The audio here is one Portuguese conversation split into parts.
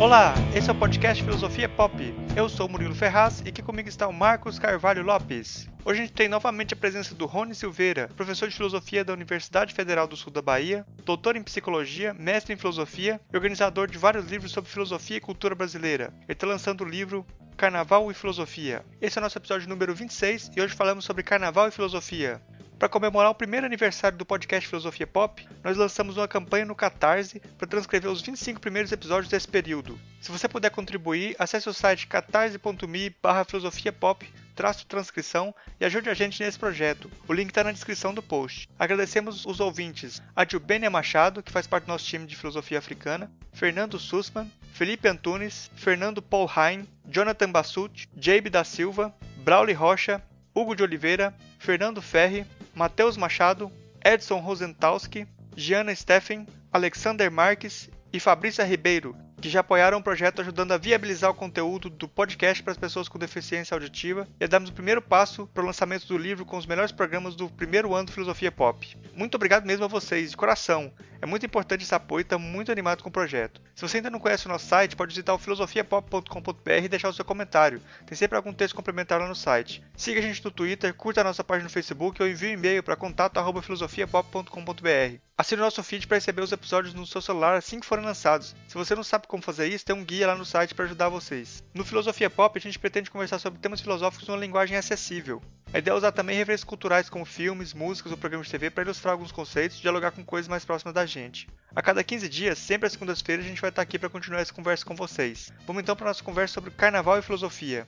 Olá, esse é o podcast Filosofia Pop. Eu sou Murilo Ferraz e aqui comigo está o Marcos Carvalho Lopes. Hoje a gente tem novamente a presença do Rony Silveira, professor de filosofia da Universidade Federal do Sul da Bahia, doutor em psicologia, mestre em filosofia e organizador de vários livros sobre filosofia e cultura brasileira. Ele está lançando o livro Carnaval e Filosofia. Esse é o nosso episódio número 26 e hoje falamos sobre carnaval e filosofia. Para comemorar o primeiro aniversário do podcast Filosofia Pop, nós lançamos uma campanha no Catarse para transcrever os 25 primeiros episódios desse período. Se você puder contribuir, acesse o site catarse.me barra filosofiapop traço transcrição e ajude a gente nesse projeto. O link está na descrição do post. Agradecemos os ouvintes a Jubênia Machado, que faz parte do nosso time de filosofia africana, Fernando Sussman, Felipe Antunes, Fernando Paul Hein, Jonathan Bassut, Jabe da Silva, Brauli Rocha, Hugo de Oliveira, Fernando Ferri, Matheus Machado, Edson Rosentalski, Giana Steffen, Alexander Marques e Fabrícia Ribeiro, que já apoiaram o projeto ajudando a viabilizar o conteúdo do podcast para as pessoas com deficiência auditiva e a darmos o primeiro passo para o lançamento do livro com os melhores programas do primeiro ano do Filosofia Pop. Muito obrigado mesmo a vocês, de coração. É muito importante esse apoio e estamos muito animados com o projeto. Se você ainda não conhece o nosso site, pode visitar o filosofiapop.com.br e deixar o seu comentário. Tem sempre algum texto complementar lá no site. Siga a gente no Twitter, curta a nossa página no Facebook ou envie um e-mail para contato@filosofiapop.com.br. Assine o nosso feed para receber os episódios no seu celular assim que forem lançados. Se você não sabe como fazer isso, tem um guia lá no site para ajudar vocês. No Filosofia Pop, a gente pretende conversar sobre temas filosóficos numa linguagem acessível. A ideia é usar também referências culturais como filmes, músicas ou programas de TV para ilustrar alguns conceitos e dialogar com coisas mais próximas da gente. A cada 15 dias, sempre às segundas-feiras, a gente vai estar aqui para continuar essa conversa com vocês. Vamos então para nossa conversa sobre carnaval e filosofia.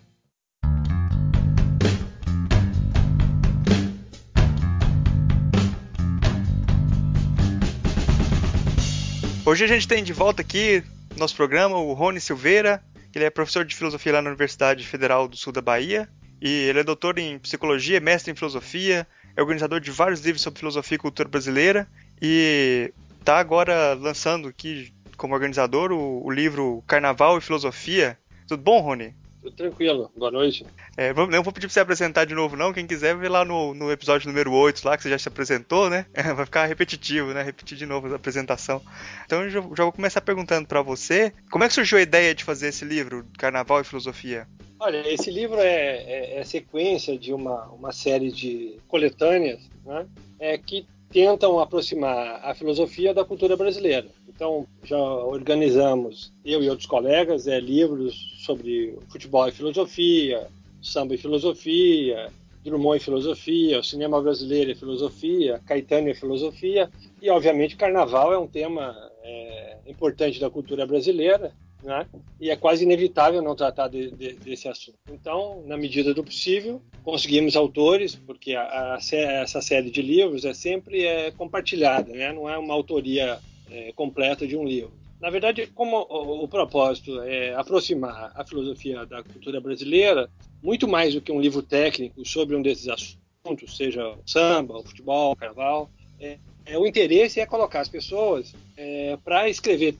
Hoje a gente tem de volta aqui nosso programa o Rony Silveira. Ele é professor de filosofia lá na Universidade Federal do Sul da Bahia. E ele é doutor em psicologia, mestre em filosofia, é organizador de vários livros sobre filosofia e cultura brasileira. E está agora lançando aqui, como organizador, o, o livro Carnaval e Filosofia. Tudo bom, Rony? Tudo tranquilo, boa noite. É, não vou pedir pra você apresentar de novo, não. Quem quiser, ver lá no, no episódio número 8, lá, que você já se apresentou, né? É, vai ficar repetitivo, né? Repetir de novo a apresentação. Então eu já, já vou começar perguntando para você: como é que surgiu a ideia de fazer esse livro, Carnaval e Filosofia? Olha, esse livro é, é, é sequência de uma, uma série de coletâneas né, é, que tentam aproximar a filosofia da cultura brasileira. Então, já organizamos, eu e outros colegas, é, livros sobre futebol e filosofia, samba e filosofia, Drummond e filosofia, o cinema brasileiro e filosofia, Caetano e filosofia, e obviamente carnaval é um tema é, importante da cultura brasileira, né? E é quase inevitável não tratar de, de, desse assunto. Então, na medida do possível, conseguimos autores, porque a, a, essa série de livros é sempre é, compartilhada, né? Não é uma autoria é, completa de um livro. Na verdade, como o, o, propósito é aproximar a filosofia da cultura brasileira, muito mais do que um livro técnico sobre um desses assuntos, seja o samba, o futebol, o carnaval, é, é, o interesse é colocar as pessoas é, para escrever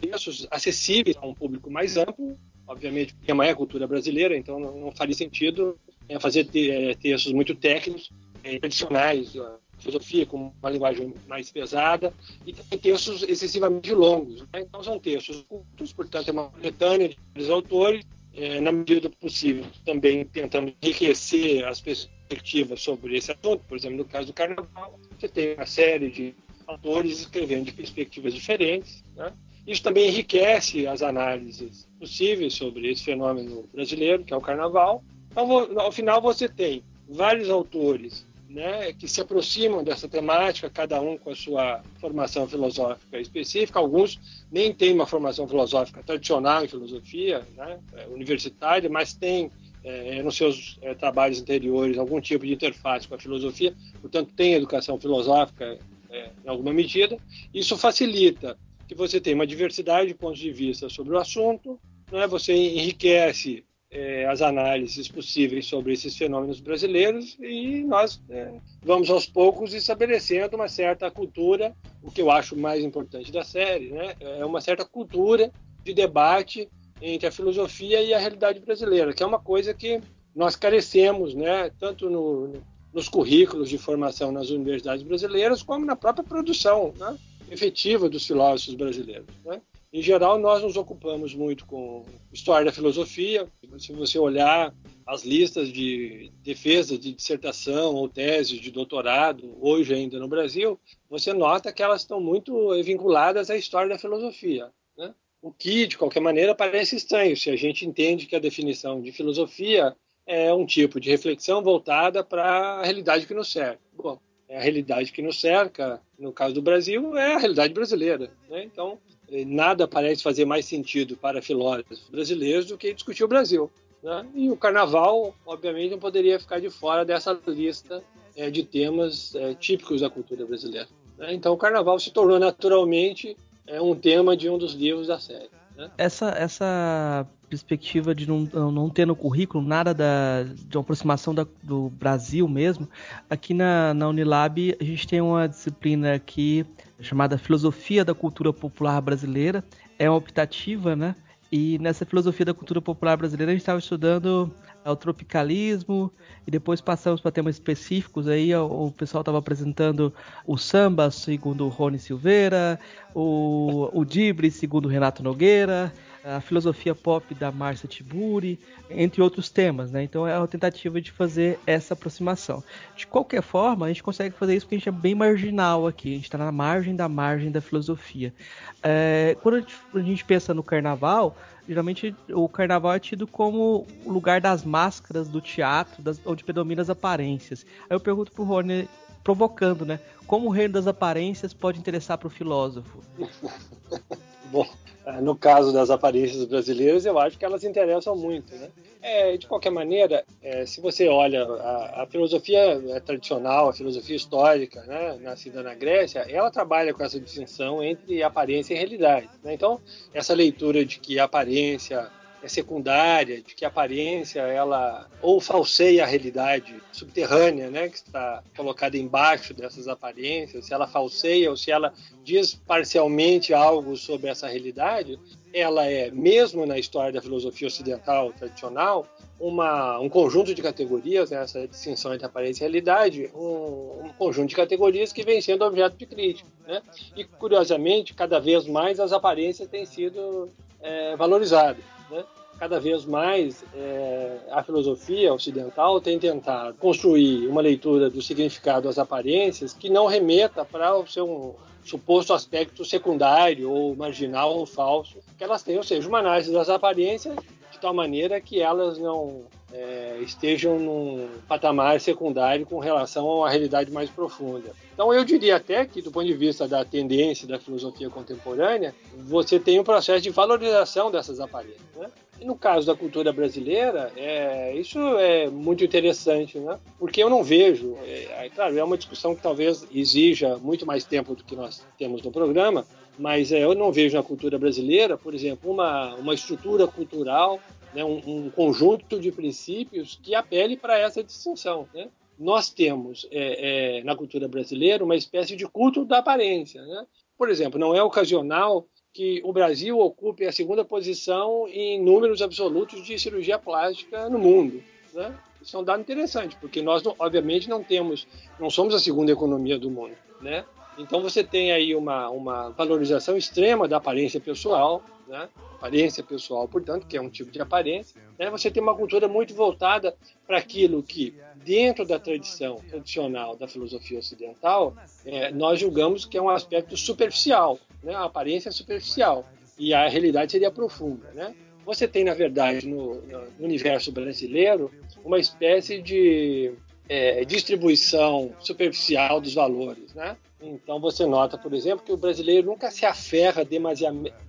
textos acessíveis a um público mais amplo, obviamente, porque é a cultura brasileira, então não, não faria sentido é, fazer é, textos muito técnicos, é, tradicionais, filosofia com uma linguagem mais pesada e tem textos excessivamente longos. Né? Então são textos curtos, portanto é uma coletânea de autores, é, na medida do possível, também tentando enriquecer as perspectivas sobre esse assunto. Por exemplo, no caso do Carnaval, você tem uma série de autores escrevendo de perspectivas diferentes. Né? Isso também enriquece as análises possíveis sobre esse fenômeno brasileiro, que é o Carnaval. Então, ao final, você tem vários autores né, que se aproximam dessa temática, cada um com a sua formação filosófica específica. Alguns nem têm uma formação filosófica tradicional em filosofia, né, é, universitária, mas têm é, nos seus é, trabalhos anteriores algum tipo de interface com a filosofia, portanto, tem educação filosófica é, em alguma medida. Isso facilita que você tenha uma diversidade de pontos de vista sobre o assunto, né, você enriquece é, as análises possíveis sobre esses fenômenos brasileiros e nós é, vamos aos poucos estabelecendo uma certa cultura, o que eu acho mais importante da série, né, é uma certa cultura de debate entre a filosofia e a realidade brasileira, que é uma coisa que nós carecemos, né, tanto no, nos currículos de formação nas universidades brasileiras, como na própria produção né, efetiva dos filósofos brasileiros. Né? Em geral, nós nos ocupamos muito com história da filosofia. Se você olhar as listas de defesa de dissertação ou tese de doutorado, hoje ainda no Brasil, você nota que elas estão muito vinculadas à história da filosofia. Né? O que, de qualquer maneira, parece estranho se a gente entende que a definição de filosofia é um tipo de reflexão voltada para a realidade que nos cerca. Bom, a realidade que nos cerca, no caso do Brasil, é a realidade brasileira. Né? Então, eh, nada parece fazer mais sentido para filósofos brasileiros do que discutir o Brasil. Né? E o carnaval, obviamente, não poderia ficar de fora dessa lista é, de temas é, típicos da cultura brasileira. Né? Então, o carnaval se tornou naturalmente é, um tema de um dos livros da série. Essa, essa perspectiva de não, não ter no currículo nada da, de uma aproximação da, do Brasil mesmo, aqui na, na Unilab a gente tem uma disciplina aqui chamada Filosofia da Cultura Popular Brasileira. É uma optativa, né? E nessa filosofia da cultura popular brasileira a gente estava estudando o tropicalismo e depois passamos para temas específicos aí o, pessoal estava apresentando o samba segundo Rony Silveira, o, o Dibre segundo Renato Nogueira, a filosofia pop da Márcia Tiburi, entre outros temas, né? Então é uma tentativa de fazer essa aproximação. De qualquer forma, a gente consegue fazer isso porque a gente é bem marginal aqui, a gente está na margem da margem da filosofia. É, quando a gente, a gente pensa no carnaval, geralmente o carnaval é tido como o lugar das máscaras do teatro, das, onde predominam as aparências. Aí eu pergunto pro Rony, provocando, né? Como o reino das aparências pode interessar para o filósofo? Bom, é, no caso das aparências brasileiras, eu acho que elas interessam muito. Né? É, de qualquer maneira, é, se você olha a, a, filosofia é, tradicional, a filosofia histórica, né, nascida na Grécia, ela trabalha com essa distinção entre aparência e realidade. Né? Então, essa leitura de que a aparência é secundária, de que a aparência ela ou falseia a realidade subterrânea, né, que está colocada embaixo dessas aparências, se ela falseia ou se ela diz parcialmente algo sobre essa realidade, ela é, mesmo na história da filosofia ocidental tradicional, uma, um conjunto de categorias, né, essa distinção entre aparência e realidade, um, um, conjunto de categorias que vem sendo objeto de crítica. Né? E, curiosamente, cada vez mais as aparências têm sido é, valorizadas. Né? Cada vez mais é, a filosofia ocidental tem tentado construir uma leitura do significado das aparências que não remeta para o seu suposto aspecto secundário ou marginal ou falso que elas têm, ou seja, uma análise das aparências de tal maneira que elas não é, estejam num patamar secundário com relação a uma realidade mais profunda. Então, eu diria até que, do ponto de vista da tendência da filosofia contemporânea, você tem um processo de valorização dessas aparências. Né? E no caso da cultura brasileira, é, isso é muito interessante, né? porque eu não vejo, é, é, claro, é uma discussão que talvez exija muito mais tempo do que nós temos no programa, mas é, eu não vejo na cultura brasileira, por exemplo, uma, uma estrutura cultural né, um, um, conjunto de princípios que apele para essa distinção. Né? Nós temos é, é, na cultura brasileira uma espécie de culto da aparência. Né? Por exemplo, não é ocasional que o Brasil ocupe a segunda posição em números absolutos de cirurgia plástica no mundo. Né? Isso é um dado interessante, porque nós, obviamente, não temos, não somos a segunda economia do mundo. Né? Então você tem aí uma, uma valorização extrema da aparência pessoal, né? aparência pessoal, portanto, que é um tipo de aparência. Né? Você tem uma cultura muito voltada para aquilo que, dentro da tradição tradicional da filosofia ocidental, é, nós julgamos que é um aspecto superficial, né? a aparência é superficial, e a realidade seria profunda. Né? Você tem, na verdade, no, no universo brasileiro, uma espécie de é, distribuição superficial dos valores, né? Então você nota, por exemplo, que o brasileiro nunca se aferra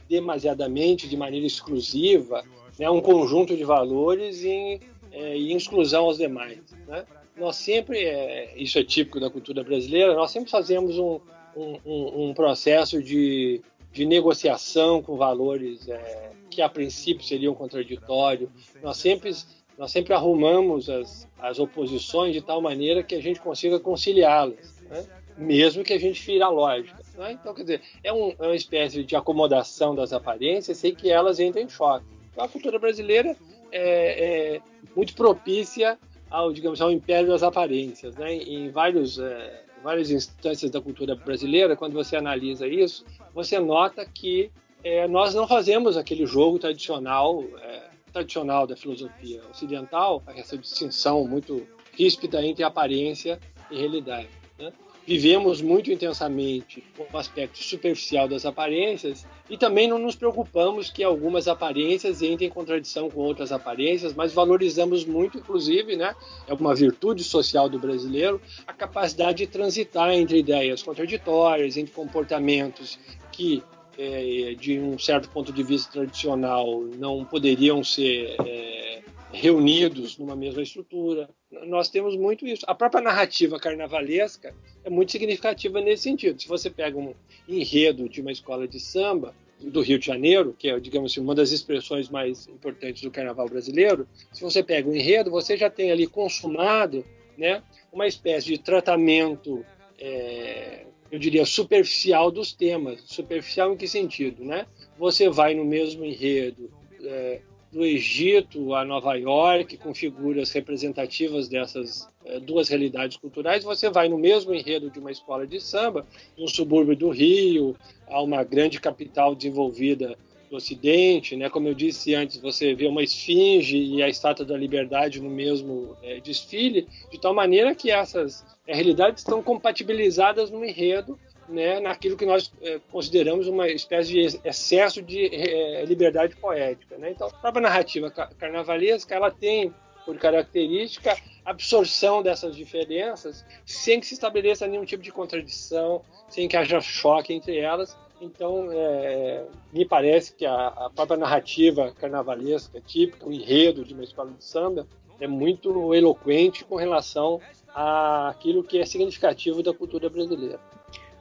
demasiadamente, de maneira exclusiva, né, um conjunto de valores em, é, em exclusão aos demais. Né? Nós sempre, é, isso é típico da cultura brasileira, nós sempre fazemos um, um, um processo de, de negociação com valores é, que a princípio seriam contraditórios. Nós sempre nós sempre arrumamos as, as oposições de tal maneira que a gente consiga conciliá-las. Né? mesmo que a gente fira a lógica. Né? Então, quer dizer, é, um, é, uma espécie de acomodação das aparências sem que elas entrem em choque. Então, a cultura brasileira é, é muito propícia ao, digamos, ao império das aparências. Né? Em vários, é, várias instâncias da cultura brasileira, quando você analisa isso, você nota que é, nós não fazemos aquele jogo tradicional, é, tradicional da filosofia ocidental, essa distinção muito ríspida entre aparência e realidade. Né? Vivemos muito intensamente o aspecto superficial das aparências e também não nos preocupamos que algumas aparências entrem em contradição com outras aparências, mas valorizamos muito, inclusive, né, é uma virtude social do brasileiro, a capacidade de transitar entre ideias contraditórias, entre comportamentos que é, de um certo ponto de vista tradicional, não poderiam ser é, reunidos numa mesma estrutura. Nós temos muito isso. A própria narrativa carnavalesca é muito significativa nesse sentido. Se você pega um enredo de uma escola de samba do Rio de Janeiro, que é, digamos assim, uma das expressões mais importantes do carnaval brasileiro, se você pega o um enredo, você já tem ali consumado né, uma espécie de tratamento é, eu diria, superficial dos temas. Superficial em que sentido, né? Você vai no mesmo enredo é, do Egito a Nova York, com figuras representativas dessas é, duas realidades culturais, você vai no mesmo enredo de uma escola de samba, no subúrbio do Rio, a uma grande capital desenvolvida do Ocidente, né? Como eu disse antes, você vê uma esfinge e a Estátua da Liberdade no mesmo é, desfile, de tal maneira que essas é, realidades estão compatibilizadas no enredo, né? Naquilo que nós é, consideramos uma espécie de excesso de é, liberdade poética, né? Então, a própria narrativa carnavalesca, ela tem por característica absorção dessas diferenças, sem que se estabeleça nenhum tipo de contradição, sem que haja choque entre elas, então, é, me parece que a, a, própria narrativa carnavalesca, típica, o enredo de uma escola de samba, é muito eloquente com relação àquilo que é significativo da cultura brasileira.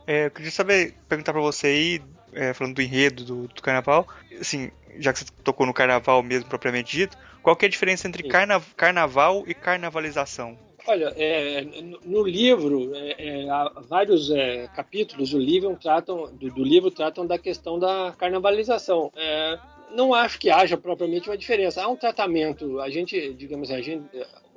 É, eu queria saber, perguntar para você aí, é, falando do enredo do, do, carnaval, assim, já que você tocou no carnaval mesmo propriamente dito, qual que é a diferença entre carna, carnaval e carnavalização? Olha, é, no livro, é, é, há vários é, capítulos do livro tratam do, do, livro tratam da questão da carnavalização. É, não acho que haja propriamente uma diferença. Há um tratamento. A gente, digamos, a gente,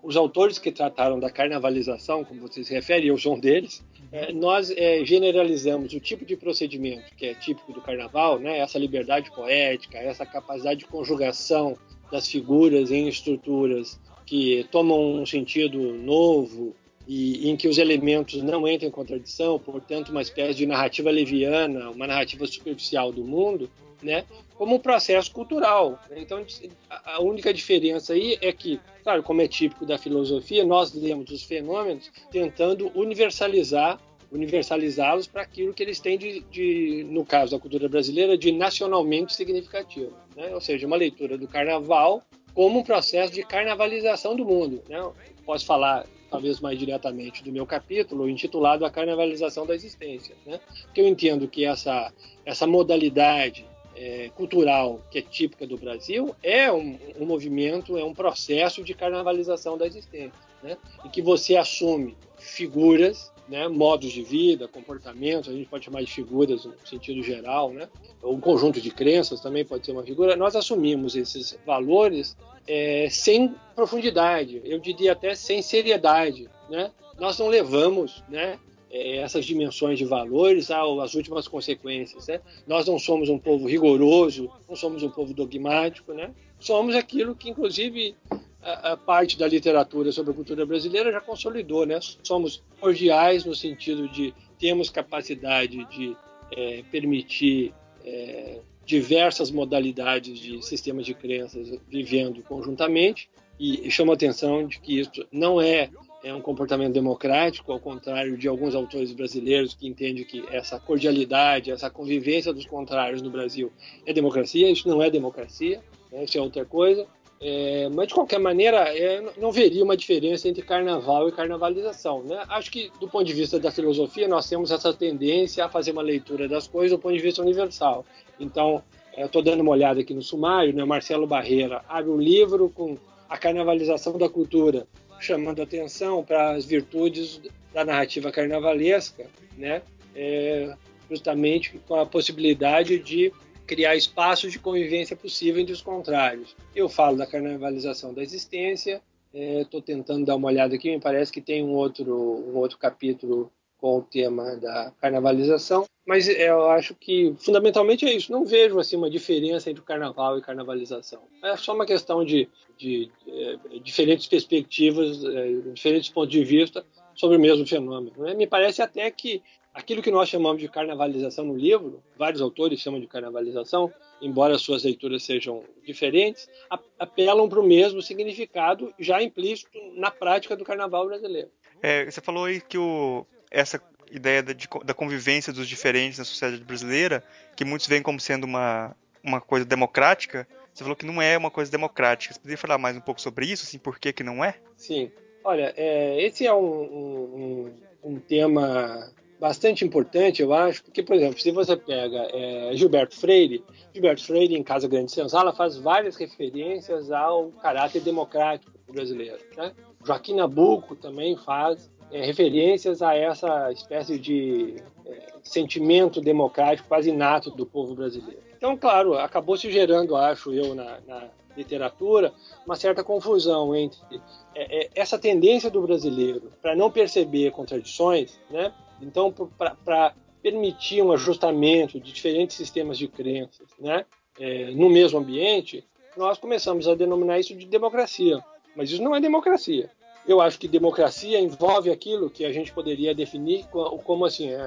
os autores que trataram da carnavalização, como você se refere, eu sou um deles. É, nós generalizamos o tipo de procedimento que é típico do carnaval, né? Essa liberdade poética, essa capacidade de conjugação das figuras em estruturas que tomam um sentido novo e em que os elementos não entram em contradição, portanto, uma espécie de narrativa leviana, uma narrativa superficial do mundo, né, como um processo cultural. Então, a única diferença aí é que, claro, como é típico da filosofia, nós lemos os fenômenos tentando universalizar universalizá-los para aquilo que eles têm de, de, no caso da cultura brasileira, de nacionalmente significativo. Né? Ou seja, uma leitura do carnaval como um processo de carnavalização do mundo. Né? Posso falar talvez mais diretamente do meu capítulo intitulado A Carnavalização da Existência, né? Porque eu entendo que essa essa modalidade é, cultural que é típica do Brasil é um, um, movimento, é um processo de carnavalização da existência, né? Em que você assume figuras né, modos de vida, comportamentos, a gente pode chamar de figuras no sentido geral, né, um conjunto de crenças também pode ser uma figura, nós assumimos esses valores é, sem profundidade, eu diria até sem seriedade. Né? Nós não levamos né, é, essas dimensões de valores às últimas consequências. Né? Nós não somos um povo rigoroso, não somos um povo dogmático, né? somos aquilo que, inclusive, a, a, parte da literatura sobre a cultura brasileira já consolidou, né? Somos cordiais no sentido de temos capacidade de é, permitir é, diversas modalidades de sistemas de crenças vivendo conjuntamente e chama a atenção de que isso não é, é um comportamento democrático, ao contrário de alguns autores brasileiros que entendem que essa cordialidade, essa convivência dos contrários no Brasil é democracia. Isso não é democracia, né? isso é outra coisa. É, mas de qualquer maneira, é, não veria uma diferença entre carnaval e carnavalização. Né? Acho que, do ponto de vista da filosofia, nós temos essa tendência a fazer uma leitura das coisas do ponto de vista universal. Então, estou dando uma olhada aqui no sumário, né? Marcelo Barreira abre um livro com a carnavalização da cultura, chamando atenção para as virtudes da narrativa carnavalesca, né? É, justamente com a possibilidade de criar espaços de convivência possível entre os contrários. Eu falo da carnavalização da existência, estou é, tentando dar uma olhada aqui, me parece que tem um outro, um outro capítulo com o tema da carnavalização, mas eu acho que fundamentalmente é isso. Não vejo assim uma diferença entre o carnaval e carnavalização. É só uma questão de, de, de é, diferentes perspectivas, é, diferentes pontos de vista sobre o mesmo fenômeno. Né? Me parece até que aquilo que nós chamamos de carnavalização no livro, vários autores chamam de carnavalização, embora suas leituras sejam diferentes, apelam para o mesmo significado já implícito na prática do carnaval brasileiro. É, você falou aí que o, essa ideia da, de, da convivência dos diferentes na sociedade brasileira, que muitos veem como sendo uma, uma coisa democrática, você falou que não é uma coisa democrática. Você poderia falar mais um pouco sobre isso? Assim, por que, que não é? Sim. Olha, é, esse é um, um, um tema bastante importante, eu acho, porque, por exemplo, se você pega é, Gilberto Freire, Gilberto Freire, em Casa Grande Senzala, faz várias referências ao caráter democrático brasileiro. Né? Joaquim Nabuco também faz é, referências a essa espécie de é, sentimento democrático quase inato do povo brasileiro. Então, claro, acabou se gerando, acho eu, na, na literatura, uma certa confusão entre é, é essa tendência do brasileiro para não perceber contradições, né? Então, para permitir um ajustamento de diferentes sistemas de crenças né, é, no mesmo ambiente, nós começamos a denominar isso de democracia. Mas isso não é democracia. Eu acho que democracia envolve aquilo que a gente poderia definir como assim, é,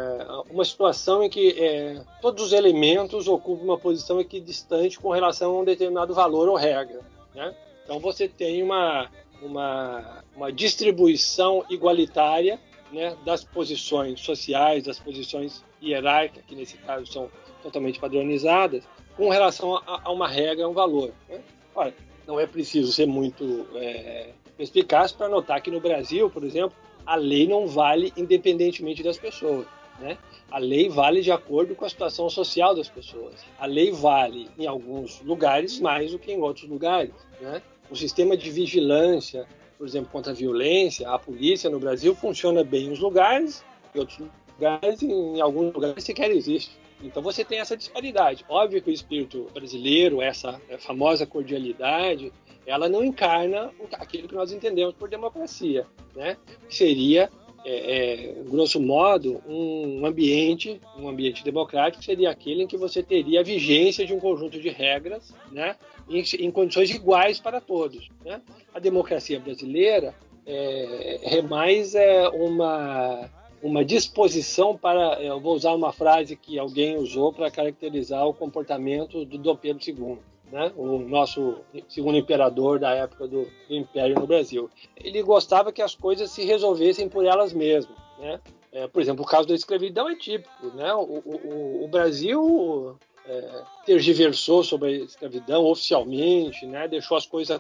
uma situação em que é, todos os elementos ocupam uma posição equidistante com relação a um determinado valor ou regra. Né? Então você tem uma, uma, uma distribuição igualitária né, das posições sociais, das posições hierárquicas, que nesse caso são totalmente padronizadas, com relação a, a uma regra, a um valor. Né? Olha, não é preciso ser muito é, perspicaz para notar que no Brasil, por exemplo, a lei não vale independentemente das pessoas. Né? A lei vale de acordo com a situação social das pessoas. A lei vale em alguns lugares mais do que em outros lugares. Né? O sistema de vigilância, por exemplo, contra a violência, a polícia no Brasil funciona bem em uns lugares, em outros lugares, em alguns lugares sequer existe. Então você tem essa disparidade. Óbvio que o espírito brasileiro, essa famosa cordialidade, ela não encarna aquilo que nós entendemos por democracia, né? Que seria, é, é, grosso modo, um ambiente, um ambiente democrático seria aquele em que você teria a vigência de um conjunto de regras, né? em, em condições iguais para todos. Né? A democracia brasileira é, é mais é, uma, uma disposição para. Eu vou usar uma frase que alguém usou para caracterizar o comportamento do Dom Pedro II. Né, o nosso segundo imperador da época do, do, Império no Brasil. Ele gostava que as coisas se resolvessem por elas mesmas. Né? É, por exemplo, o caso da escravidão é típico. Né? O, o, o Brasil é, tergiversou sobre a escravidão oficialmente, né? deixou as coisas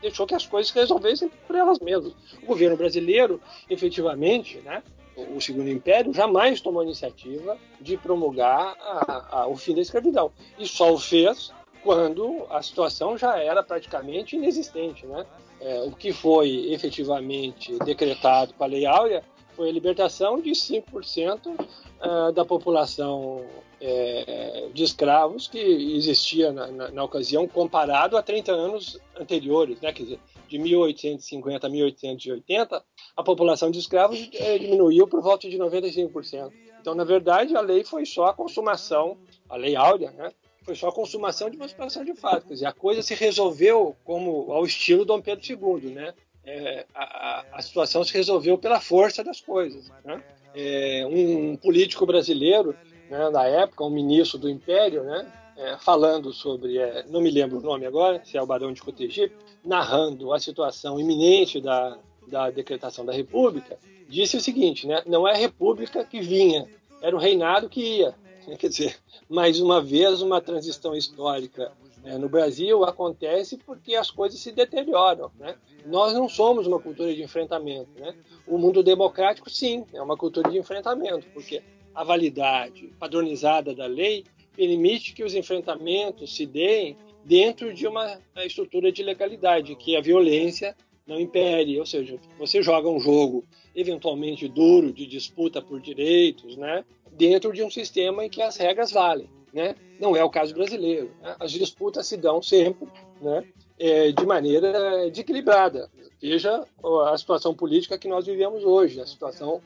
deixou que as coisas se resolvessem por elas mesmas. O governo brasileiro, efetivamente, né? O Segundo Império jamais tomou a iniciativa de promulgar a, a, o fim da escravidão e só o fez quando a situação já era praticamente inexistente, né? É, o que foi efetivamente decretado com a Lei Áurea foi a libertação de 5% uh, da população é, de escravos que existia na, na, na, ocasião, comparado a 30 anos anteriores, né? quer dizer, de 1850 a 1880, a população de escravos é, diminuiu por volta de 95%. Então, na verdade, a lei foi só a consumação, a lei áurea, né? foi só a consumação de uma situação de fato. Quer dizer, a coisa se resolveu como ao estilo Dom Pedro II, né? É, a, a, situação se resolveu pela força das coisas. Né? É, um político brasileiro né, da época, um ministro do Império, né, é, falando sobre, é, não me lembro o nome agora, se é o Barão de Cotegipe, narrando a situação iminente da, da decretação da República, disse o seguinte, né, não é a República que vinha, era o reinado que ia. Quer dizer, mais uma vez, uma transição histórica né, no Brasil acontece porque as coisas se deterioram. Né? Nós não somos uma cultura de enfrentamento. Né? O mundo democrático, sim, é uma cultura de enfrentamento, porque a validade padronizada da lei permite que os enfrentamentos se deem dentro de uma estrutura de legalidade, que a violência não impere, ou seja, você joga um jogo eventualmente duro de disputa por direitos, né, dentro de um sistema em que as regras valem, né? Não é o caso brasileiro. Né? As disputas se dão sempre, né, é, de maneira equilibrada. Veja a situação política que nós vivemos hoje, a situação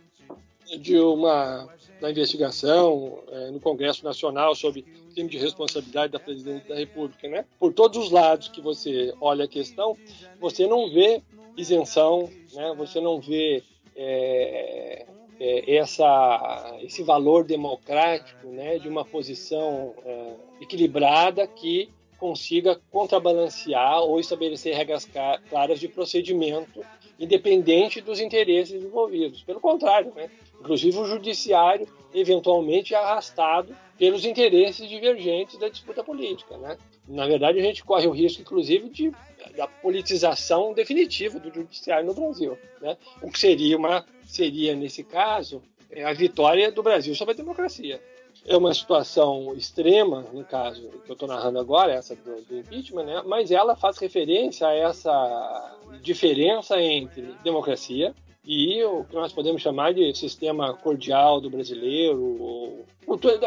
de uma da investigação é, no Congresso Nacional sobre crime de responsabilidade da presidente da República, né? Por todos os lados que você olha a questão, você não vê isenção, né? Você não vê é, é, essa, esse valor democrático, né? De uma posição é, equilibrada que consiga contrabalancear ou estabelecer regras claras de procedimento independente dos interesses envolvidos. Pelo contrário, né? inclusive o judiciário eventualmente é arrastado pelos interesses divergentes da disputa política. Né? Na verdade, a gente corre o risco, inclusive, de, da politização definitiva do judiciário no Brasil. Né? O que seria, uma, seria, nesse caso, é a vitória do Brasil sobre a democracia é uma situação extrema, no caso que eu estou narrando agora, essa do, do, impeachment, né? mas ela faz referência a essa diferença entre democracia e o que nós podemos chamar de sistema cordial do brasileiro, ou cultura,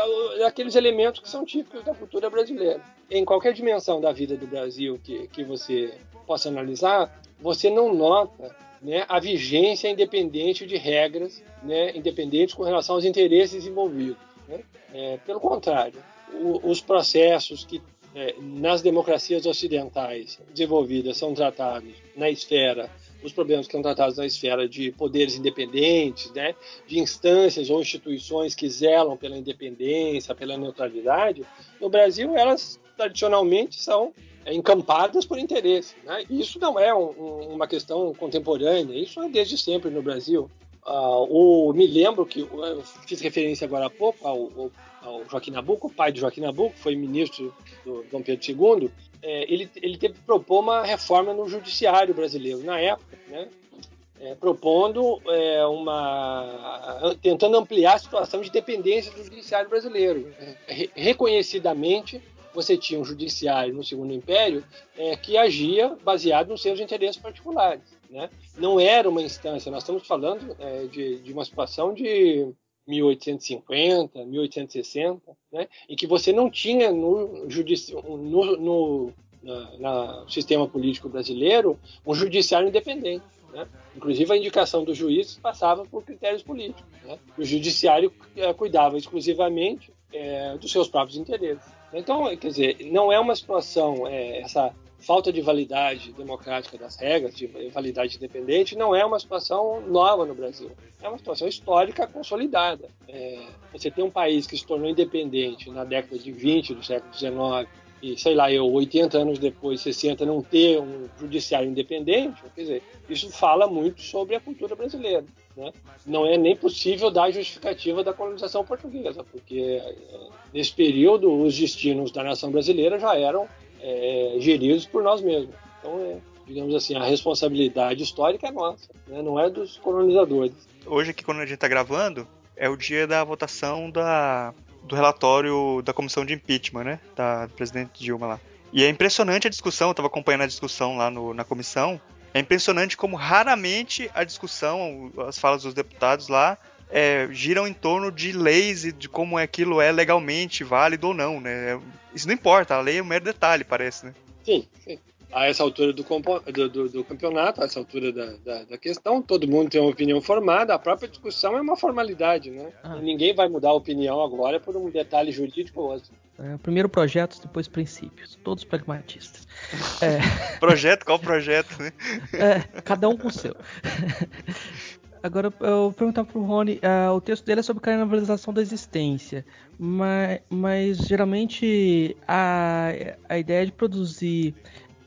elementos que são típicos da cultura brasileira. Em qualquer dimensão da vida do Brasil que, que você possa analisar, você não nota né, a vigência independente de regras, né, independentes com relação aos interesses envolvidos. Né? É, pelo contrário, o, os processos que é, nas democracias ocidentais desenvolvidas são tratados na esfera os problemas que são tratados na esfera de poderes independentes, né, de instâncias ou instituições que zelam pela independência, pela neutralidade, no Brasil elas tradicionalmente são é, encampadas por interesse. Né? Isso não é um, uma questão contemporânea, isso é desde sempre no Brasil. Uh, o, me lembro que eu fiz referência agora há pouco ao, ao Joaquim Nabuco, o pai de Joaquim Nabuco, foi ministro do Dom Pedro II. É, ele, ele teve que propor uma reforma no judiciário brasileiro na época, né? É, propondo é, uma tentando ampliar a situação de dependência do judiciário brasileiro. Re, reconhecidamente, você tinha um judiciário no Segundo Império é, que agia baseado nos seus interesses particulares. Né? Não era uma instância, nós estamos falando é, de, de, uma situação de 1850, 1860, né? em que você não tinha no, no, no na, na, sistema político brasileiro um judiciário independente. Né? Inclusive, a indicação dos juízes passava por critérios políticos. Né? O judiciário é, cuidava exclusivamente é, dos seus próprios interesses. Então, quer dizer, não é uma situação, é, essa falta de validade democrática das regras, de validade independente, não é uma situação nova no Brasil. É uma situação histórica consolidada. É, você tem um país que se tornou independente na década de 20 do século XIX e, sei lá, eu, 80 anos depois, 60, não ter um judiciário independente, quer dizer, isso fala muito sobre a cultura brasileira. Né? Não é nem possível dar justificativa da colonização portuguesa, porque é, nesse período os destinos da nação brasileira já eram é, geridos por nós mesmos. Então, é, digamos assim, a responsabilidade histórica é nossa, né? não é dos colonizadores. Hoje, aqui, quando a gente está gravando, é o dia da votação da, do relatório da comissão de impeachment, né? Da presidente Dilma lá. E é impressionante a discussão, eu estava acompanhando a discussão lá no, na comissão. É impressionante como raramente a discussão, as falas dos deputados lá, é, giram em torno de leis e de como aquilo é legalmente válido ou não, né? Isso não importa, a lei é um mero detalhe, parece, né? Sim, sim. A essa altura do, do, do, do campeonato, a essa altura da, da, da, questão, todo mundo tem uma opinião formada, a própria discussão é uma formalidade, né? Ah. ninguém vai mudar a opinião agora por um detalhe jurídico ou outro. É, primeiro projetos, depois princípios. Todos pragmatistas. É... projeto? Qual projeto? Né? É, cada um com o seu. Agora eu vou perguntar pro Rony, uh, o texto dele é sobre carnavalização da existência, mas, mas geralmente a, a ideia de produzir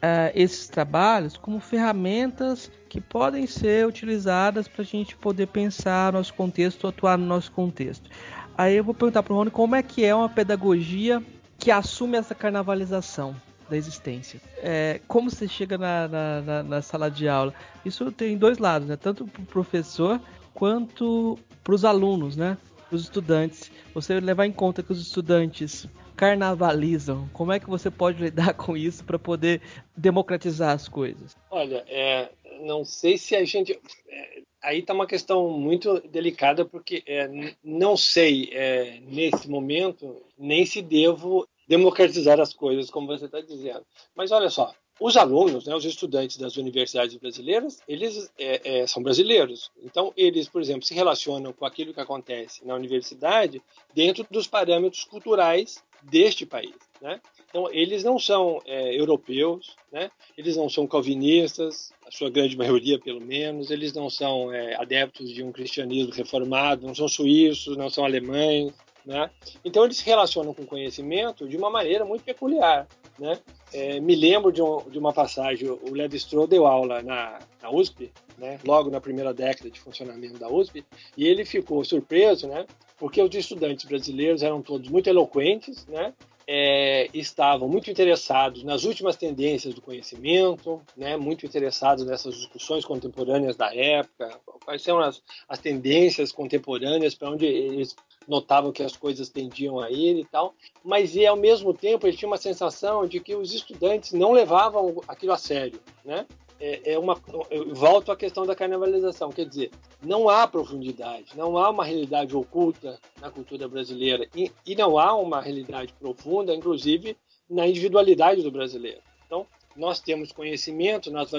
uh, esses trabalhos como ferramentas que podem ser utilizadas para a gente poder pensar nosso contexto, atuar no nosso contexto. Aí eu vou perguntar pro Rony como é que é uma pedagogia que assume essa carnavalização da existência. É, como você chega na, na, na, na, sala de aula? Isso tem dois lados, né? Tanto para o professor quanto para os alunos, né? Os estudantes. Você levar em conta que os estudantes carnavalizam. Como é que você pode lidar com isso para poder democratizar as coisas? Olha, é, não sei se a gente. É, aí está uma questão muito delicada, porque é, não sei é, nesse momento nem se devo democratizar as coisas, como você está dizendo. Mas olha só, os alunos, né, os estudantes das universidades brasileiras, eles é, é, são brasileiros. Então, eles, por exemplo, se relacionam com aquilo que acontece na universidade dentro dos parâmetros culturais deste país. Né? Então, eles não são é, europeus, né? eles não são calvinistas, a sua grande maioria, pelo menos, eles não são é, adeptos de um cristianismo reformado, não são suíços, não são alemães. Né? Então, eles se relacionam com o conhecimento de uma maneira muito peculiar. Né? É, me lembro de, um, de, uma passagem, o Levi Strauss deu aula na, na USP, né? logo na primeira década de funcionamento da USP, e ele ficou surpreso, né? porque os estudantes brasileiros eram todos muito eloquentes, né? É, estavam muito interessados nas últimas tendências do conhecimento, né, muito interessados nessas discussões contemporâneas da época, quais são as, as tendências contemporâneas para onde eles notavam que as coisas tendiam a ir e tal, mas e ao mesmo tempo ele tinha uma sensação de que os estudantes não levavam aquilo a sério, né? É, é uma, eu volto à questão da carnavalização, quer dizer, não há profundidade, não há uma realidade oculta na cultura brasileira e, e não há uma realidade profunda, inclusive na individualidade do brasileiro. Então, nós temos conhecimento, nós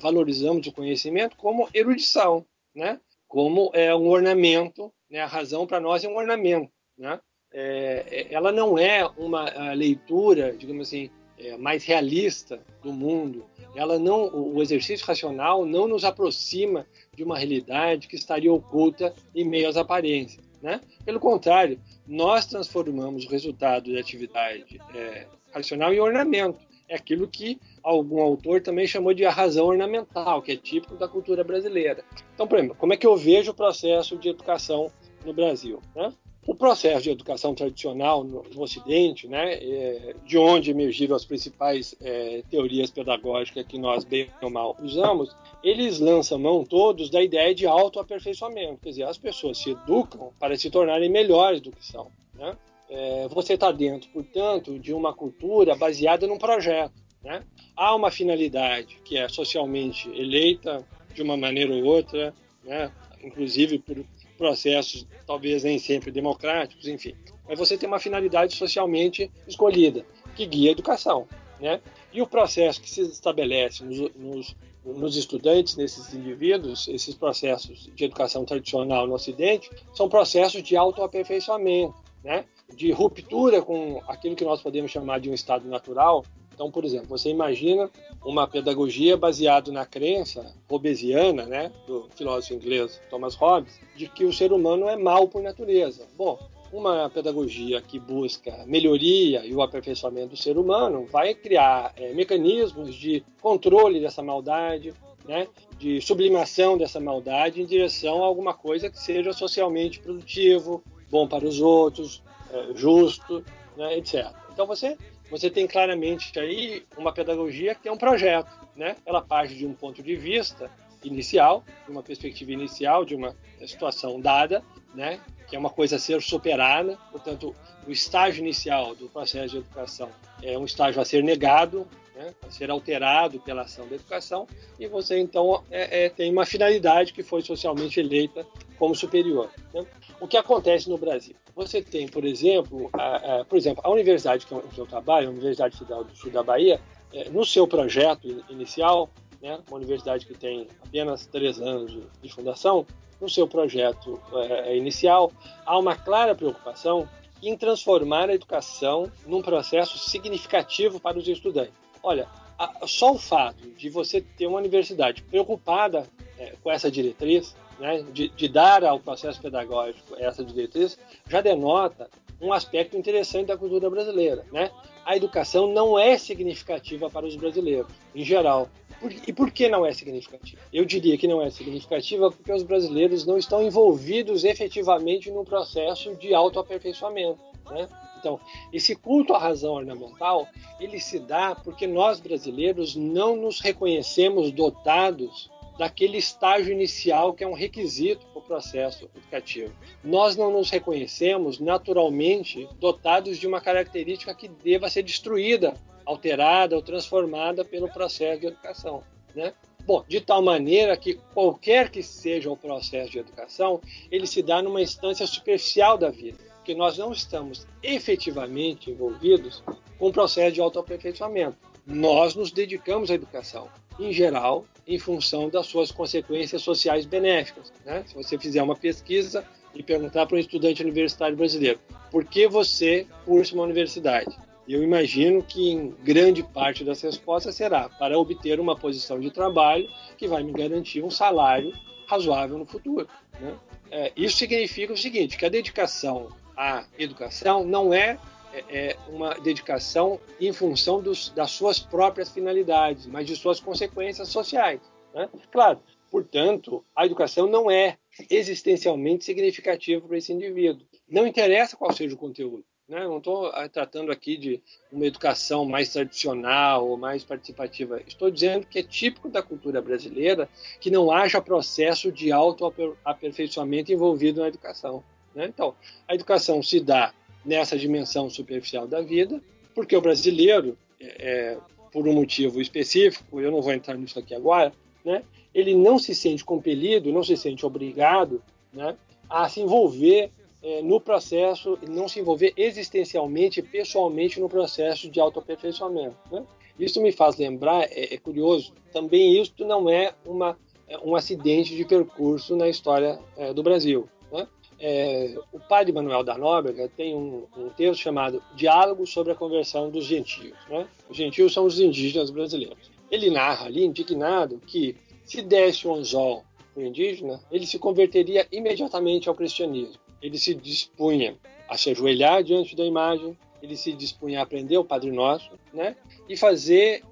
valorizamos o conhecimento como erudição, né? como é um ornamento, né? a razão para nós é um ornamento. Né? É, é ela não é uma leitura, digamos assim, é, mais realista do mundo. Ela não, o exercício racional não nos aproxima de uma realidade que estaria oculta em meio às aparências. Né? Pelo contrário, nós transformamos o resultado da atividade é, racional em ornamento. É aquilo que algum autor também chamou de a razão ornamental, que é típico da cultura brasileira. Então, por exemplo, como é que eu vejo o processo de educação no Brasil? Né? O processo de educação tradicional no, no Ocidente, né, é, de onde emergiram as principais é, teorias pedagógicas que nós bem ou mal usamos, eles lançam mão todos da ideia de autoaperfeiçoamento. Quer dizer, as pessoas se educam para se tornarem melhores do que são. Né? É, você está dentro, portanto, de uma cultura baseada num projeto. Né? Há uma finalidade que é socialmente eleita de uma maneira ou outra, né? inclusive por processos talvez nem sempre democráticos, enfim. Mas você tem uma finalidade socialmente escolhida, que guia a educação. Né? E o processo que se estabelece nos, nos, nos estudantes, nesses indivíduos, esses processos de educação tradicional no Ocidente, são processos de autoaperfeiçoamento, né? de ruptura com aquilo que nós podemos chamar de um estado natural, então, por exemplo, você imagina uma pedagogia baseada na crença hobbesiana, né, do filósofo inglês Thomas Hobbes, de que o ser humano é mal por natureza. Bom, uma pedagogia que busca melhoria e o aperfeiçoamento do ser humano vai criar é, mecanismos de controle dessa maldade, né, de sublimação dessa maldade em direção a alguma coisa que seja socialmente produtivo, bom para os outros, é, justo, né, etc. Então você você tem claramente aí uma pedagogia que é um projeto, né? Ela parte de um ponto de vista inicial, de uma perspectiva inicial, de uma situação dada, né? Que é uma coisa a ser superada. Portanto, o estágio inicial do processo de educação é um estágio a ser negado, né? a ser alterado pela ação da educação, e você então é, é, tem uma finalidade que foi socialmente eleita como superior. Né? O que acontece no Brasil? Você tem, por exemplo, a, a, por exemplo, a universidade que eu, trabalho, a Universidade Federal do Sul da Bahia, é, no seu projeto inicial, né, uma universidade que tem apenas três anos de, de fundação, no seu projeto é, é inicial, há uma clara preocupação em transformar a educação num processo significativo para os estudantes. Olha, a, só o fato de você ter uma universidade preocupada é, com essa diretriz né, de, de, dar ao processo pedagógico essa diretriz, já denota um aspecto interessante da cultura brasileira. Né? A educação não é significativa para os brasileiros, em geral. Por, e por que não é significativa? Eu diria que não é significativa porque os brasileiros não estão envolvidos efetivamente no processo de autoaperfeiçoamento. Né? Então, esse culto à razão ornamental, ele se dá porque nós brasileiros não nos reconhecemos dotados daquele estágio inicial que é um requisito para o processo educativo. Nós não nos reconhecemos naturalmente dotados de uma característica que deva ser destruída, alterada ou transformada pelo processo de educação. Né? Bom, de tal maneira que qualquer que seja o processo de educação, ele se dá numa instância superficial da vida, que nós não estamos efetivamente envolvidos com o processo de autoaperfeiçoamento. nós nos dedicamos à educação, em geral, em função das suas consequências sociais benéficas. Né? Se você fizer uma pesquisa e perguntar para um estudante universitário brasileiro por que você cursa uma universidade, eu imagino que em grande parte das respostas será para obter uma posição de trabalho que vai me garantir um salário razoável no futuro. Né? É, isso significa o seguinte, que a dedicação à educação não é, é, é uma dedicação em função dos, das suas próprias finalidades, mas de suas consequências sociais. Né? Claro, portanto, a educação não é existencialmente significativa para esse indivíduo. Não interessa qual seja o conteúdo. Né? Não estou ah, tratando aqui de uma educação mais tradicional ou mais participativa. Estou dizendo que é típico da cultura brasileira que não haja processo de autoaperfeiçoamento envolvido na educação. Né? Então, a educação se dá nessa dimensão superficial da vida, porque o brasileiro, é, é, por um motivo específico, eu não vou entrar nisso aqui agora, né? ele não se sente compelido, não se sente obrigado né, a se envolver é, no processo, não se envolver existencialmente, pessoalmente no processo de autoaperfeiçoamento. Né? Isso me faz lembrar, é, é, curioso, também isso não é uma, é, um acidente de percurso na história é, do Brasil. Né? É, o padre Manuel da Nóbrega tem um, um, texto chamado Diálogo sobre a Conversão dos Gentios. Né? Os gentios são os indígenas brasileiros. Ele narra ali, indignado, que se desse um anzol para o indígena, ele se converteria imediatamente ao cristianismo ele se dispunha a se ajoelhar diante da imagem, ele se dispunha a aprender o Padre Nosso, né? E fazer,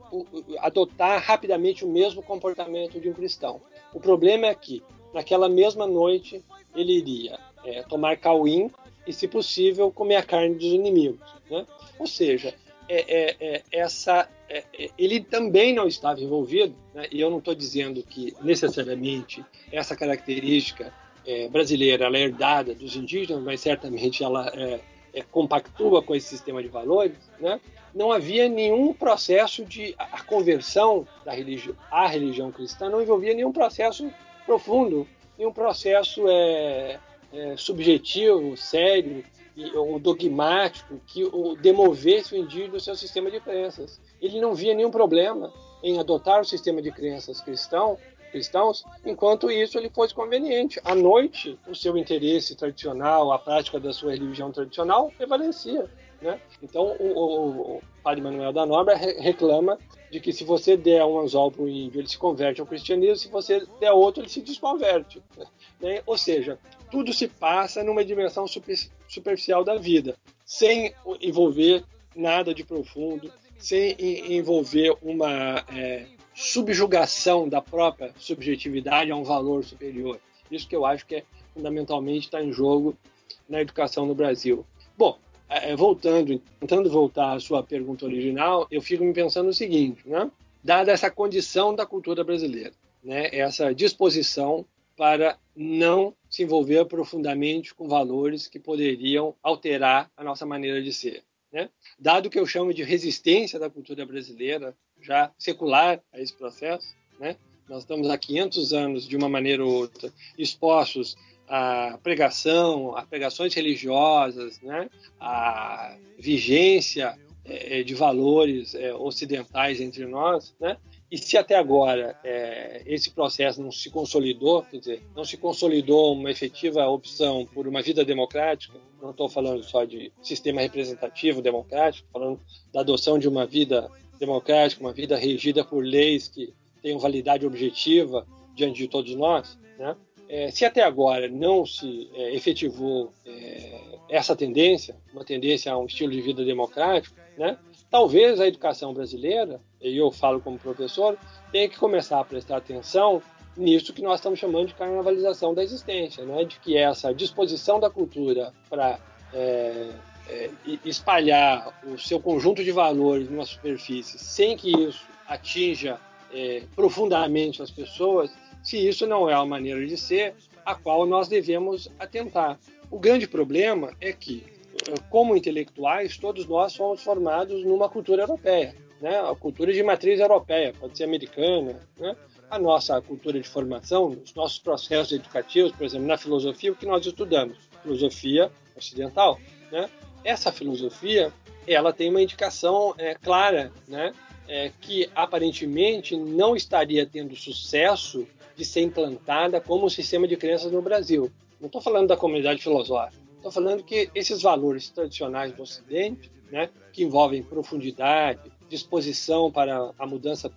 adotar rapidamente o mesmo comportamento de um cristão. O problema é que, naquela mesma noite, ele iria é, tomar cauim e, se possível, comer a carne dos inimigos. Né? Ou seja, é, é, é essa, é, ele também não estava envolvido, né? e eu não estou dizendo que necessariamente essa característica brasileira é herdada dos indígenas, mas certamente ela é, compactua com esse sistema de valores, né? não havia nenhum processo de a conversão da à religião cristã não envolvia nenhum processo profundo, nenhum processo é, é, subjetivo, sério e, ou dogmático que o demovesse o indígena do seu sistema de crenças. Ele não via nenhum problema em adotar o sistema de crenças cristão cristãos, enquanto isso ele fosse conveniente. À noite, o seu interesse tradicional, a prática da sua religião tradicional prevalecia. Né? Então, o, o, o padre Manuel da Nóbrega reclama de que se você der um anzol para o índio, ele se converte ao cristianismo, se você der outro, ele se desconverte. Né? Ou seja, tudo se passa numa dimensão super, superficial da vida, sem envolver nada de profundo, sem envolver uma é, subjugação da própria subjetividade a um valor superior. Isso que eu acho que é fundamentalmente está em jogo na educação no Brasil. Bom, é, é, voltando, tentando voltar à sua pergunta original, eu fico me pensando o seguinte, né? Dada essa condição da cultura brasileira, né? Essa disposição para não se envolver profundamente com valores que poderiam alterar a nossa maneira de ser. Né? Dado que eu chamo de resistência da cultura brasileira, já secular a esse processo, né? nós estamos há 500 anos, de uma maneira ou outra, expostos à pregação, a pregações religiosas, né? a vigência é, de valores é, ocidentais entre nós, né? E se até agora é, esse processo não se consolidou, quer dizer, não se consolidou uma efetiva opção por uma vida democrática, não estou falando só de sistema representativo democrático, falando da adoção de uma vida democrática, uma vida regida por leis que tenham validade objetiva diante de todos nós, né? É, se até agora não se é, efetivou é, essa tendência, uma tendência a um estilo de vida democrático, né? talvez a educação brasileira, e eu falo como professor, tenha que começar a prestar atenção nisso que nós estamos chamando de carnavalização da existência, né? de que essa disposição da cultura para é, é, espalhar o seu conjunto de valores numa superfície sem que isso atinja é, profundamente as pessoas, se isso não é a maneira de ser a qual nós devemos atentar. O grande problema é que como intelectuais, todos nós somos formados numa cultura europeia, né? A cultura de matriz europeia, pode ser americana, né? A nossa cultura de formação, os nossos processos educativos, por exemplo, na filosofia, o que nós estudamos? Filosofia ocidental, né? Essa filosofia, ela tem uma indicação é, clara, né? é, que aparentemente não estaria tendo sucesso de ser implantada como um sistema de crenças no Brasil. Não estou falando da comunidade filosófica, estou falando que esses valores tradicionais do Ocidente, né, que envolvem profundidade, disposição para a mudança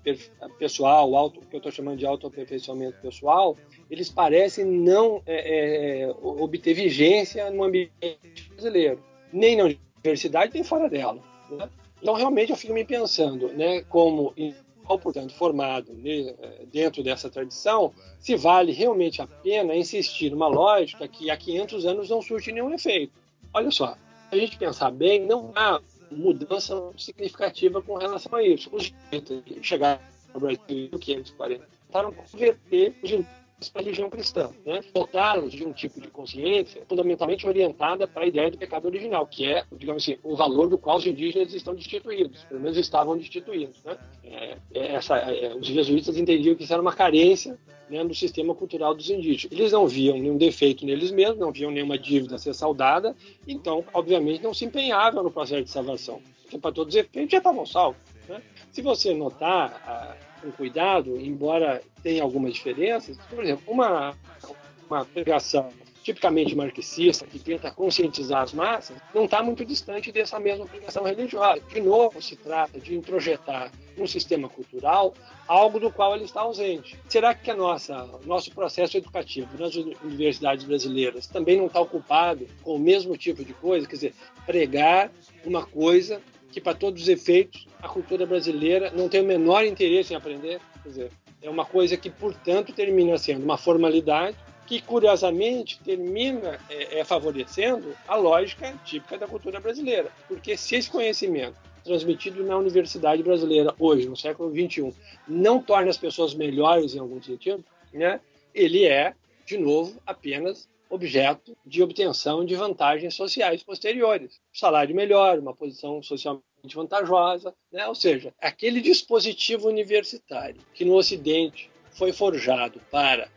pessoal, auto, que eu estou chamando de autoaperfeiçoamento pessoal, eles parecem não é, é, obter vigência no ambiente brasileiro, nem na universidade, nem fora dela. Né? Então, realmente, eu fico me pensando, né, como portanto, formado né, dentro dessa tradição, se vale realmente a pena insistir numa lógica que há 500 anos não surte nenhum efeito. Olha só, a gente pensar bem, não há mudança significativa com relação a isso. Os chegaram ao Brasil em 540 tentaram converter os para a religião cristã. Né? Dotaram de um tipo de consciência fundamentalmente orientada para a ideia do pecado original, que é, digamos assim, o valor do qual os indígenas estão destituídos, pelo menos estavam destituídos. Né? É, é essa, é, os jesuítas entendiam que isso era uma carência né, no sistema cultural dos indígenas. Eles não viam nenhum defeito neles mesmos, não viam nenhuma dívida a ser saldada, então, obviamente, não se empenhavam no processo de salvação. Então, para todos os efeitos, já estavam salvos. Né? Se você notar com cuidado, embora tenha algumas diferenças. Por exemplo, uma, uma pregação tipicamente marxista, que tenta conscientizar as massas, não está muito distante dessa mesma pregação religiosa. De novo, se trata de introjetar no sistema cultural algo do qual ele está ausente. Será que a nossa nosso processo educativo nas universidades brasileiras também não está ocupado com o mesmo tipo de coisa? Quer dizer, pregar uma coisa que, para todos os efeitos, a cultura brasileira não tem o menor interesse em aprender. Quer dizer, é uma coisa que, portanto, termina sendo uma formalidade que, curiosamente, termina é, é, favorecendo a lógica típica da cultura brasileira. Porque se esse conhecimento transmitido na universidade brasileira hoje, no século XXI, não torna as pessoas melhores em algum sentido, né, ele é, de novo, apenas objeto de obtenção de vantagens sociais posteriores. salário melhor, uma posição socialmente vantajosa, né? ou seja, aquele dispositivo universitário que no Ocidente foi forjado para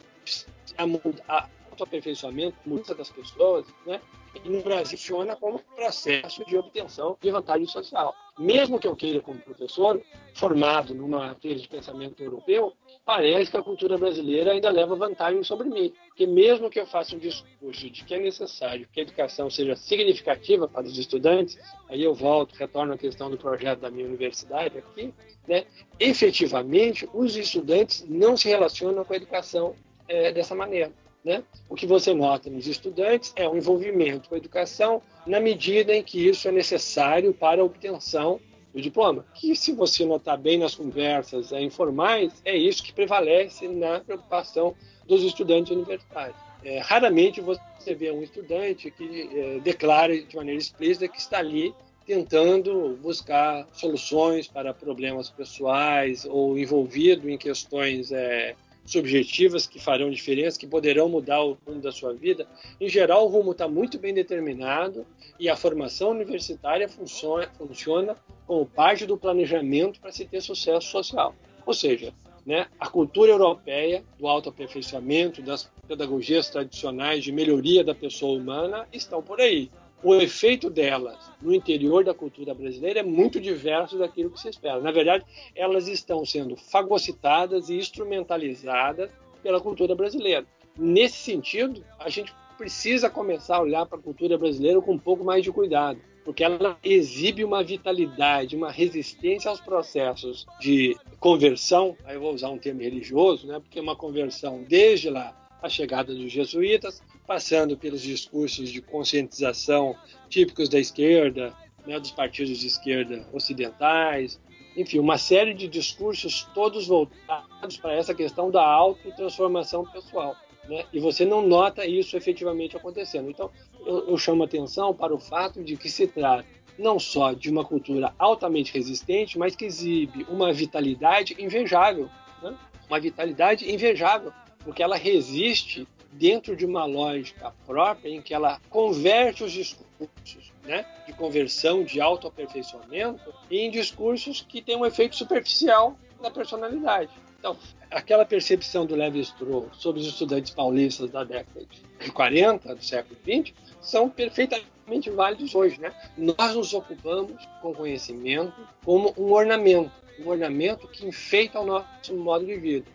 a, autoaperfeiçoamento, mudança das pessoas, né? e no Brasil funciona como processo de obtenção de vantagem social. Mesmo que eu queira, como professor, formado numa matéria de pensamento europeu, parece que a cultura brasileira ainda leva vantagem sobre mim. Porque mesmo que eu faça um discurso de que é necessário que a educação seja significativa para os estudantes, aí eu volto, retorno à questão do projeto da minha universidade aqui, né? efetivamente os estudantes não se relacionam com a educação é, dessa maneira. Né? O que você nota nos estudantes é o envolvimento com a educação na medida em que isso é necessário para a obtenção do diploma. Que, se você notar bem nas conversas é, informais, é isso que prevalece na preocupação dos estudantes universitários. É, raramente você vê um estudante que é, declare de maneira explícita que está ali tentando buscar soluções para problemas pessoais ou envolvido em questões é, subjetivas que farão diferença, que poderão mudar o rumo da sua vida. Em geral, o rumo está muito bem determinado e a formação universitária funciona, funciona como parte do planejamento para se ter sucesso social. Ou seja, né, a cultura europeia do autoaperfeiçoamento, das pedagogias tradicionais de melhoria da pessoa humana estão por aí o efeito delas no interior da cultura brasileira é muito diverso daquilo que se espera. Na verdade, elas estão sendo fagocitadas e instrumentalizadas pela cultura brasileira. Nesse sentido, a gente precisa começar a olhar para a cultura brasileira com um pouco mais de cuidado, porque ela exibe uma vitalidade, uma resistência aos processos de conversão. Aí eu vou usar um termo religioso, né? Porque uma conversão desde lá a chegada dos jesuítas, passando pelos discursos de conscientização típicos da esquerda, né, dos partidos de esquerda ocidentais, enfim, uma série de discursos todos voltados para essa questão da autotransformação pessoal. Né? E você não nota isso efetivamente acontecendo. Então, eu, eu chamo atenção para o fato de que se trata não só de uma cultura altamente resistente, mas que exibe uma vitalidade invejável. Né? Uma vitalidade invejável porque ela resiste dentro de uma lógica própria em que ela converte os discursos né, de conversão, de autoaperfeiçoamento, em discursos que têm um efeito superficial na personalidade. Então, aquela percepção do Levi-Strauss sobre os estudantes paulistas da década de 40, do século 20, são perfeitamente válidos hoje. Né? Nós nos ocupamos com conhecimento como um ornamento um ornamento que enfeita o nosso modo de vida,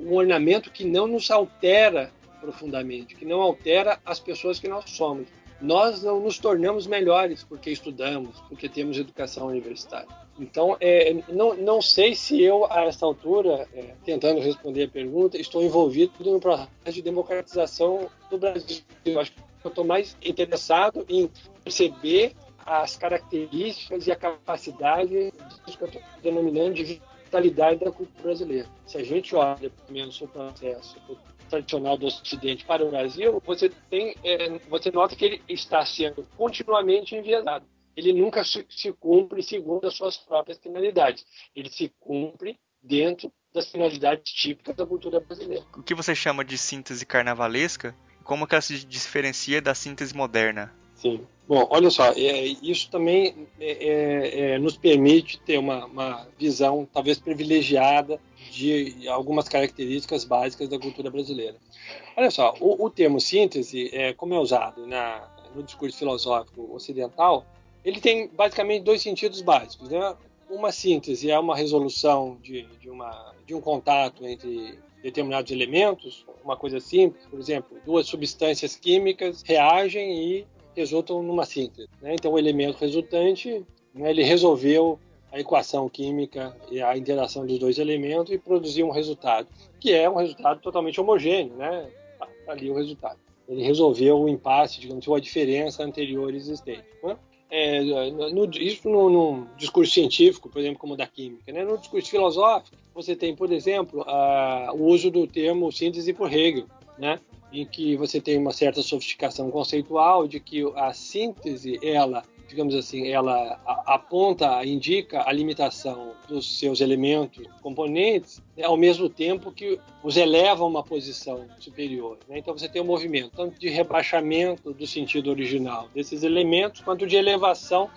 um ornamento que não nos altera profundamente, que não altera as pessoas que nós somos. Nós não nos tornamos melhores porque estudamos, porque temos educação universitária. Então, é, não, não sei se eu, a essa altura, é, tentando responder a pergunta, estou envolvido no processo de democratização do Brasil. Eu acho que eu estou mais interessado em perceber as características e a capacidade que eu estou denominando de vitalidade da cultura brasileira. Se a gente olha, pelo menos, o processo tradicional do Ocidente para o Brasil, você tem, é, você nota que ele está sendo continuamente enviesado ele nunca se, se cumpre segundo as suas próprias finalidades. Ele se cumpre dentro das finalidades típicas da cultura brasileira. O que você chama de síntese carnavalesca? Como que ela se diferencia da síntese moderna? Sim. Bom, olha só, é, isso também é, é, é nos permite ter uma, uma, visão talvez privilegiada de algumas características básicas da cultura brasileira. Olha só, o, o termo síntese, é, como é usado na, no discurso filosófico ocidental, ele tem basicamente dois sentidos básicos. Né? Uma síntese é uma resolução de, de, uma, de um contato entre determinados elementos, uma coisa simples, por exemplo, duas substâncias químicas reagem e resultam numa síntese. Né? Então, o elemento resultante, né, ele resolveu a equação química e a interação dos dois elementos e produziu um resultado, que é um resultado totalmente homogêneo, né? Tá, tá ali o resultado. Ele resolveu o impasse, digamos, ou a diferença anterior existente. Né? é, no, isso no, discurso científico, por exemplo, como o da química. Né? No discurso filosófico, você tem, por exemplo, a, o uso do termo síntese por Hegel, né? Em que você tem uma certa sofisticação conceitual de que a síntese, ela digamos assim, ela aponta, indica a limitação dos seus elementos, componentes, né, ao mesmo tempo que os eleva a uma posição superior. Né? Então você tem um movimento tanto de rebaixamento do sentido original desses elementos, quanto de elevação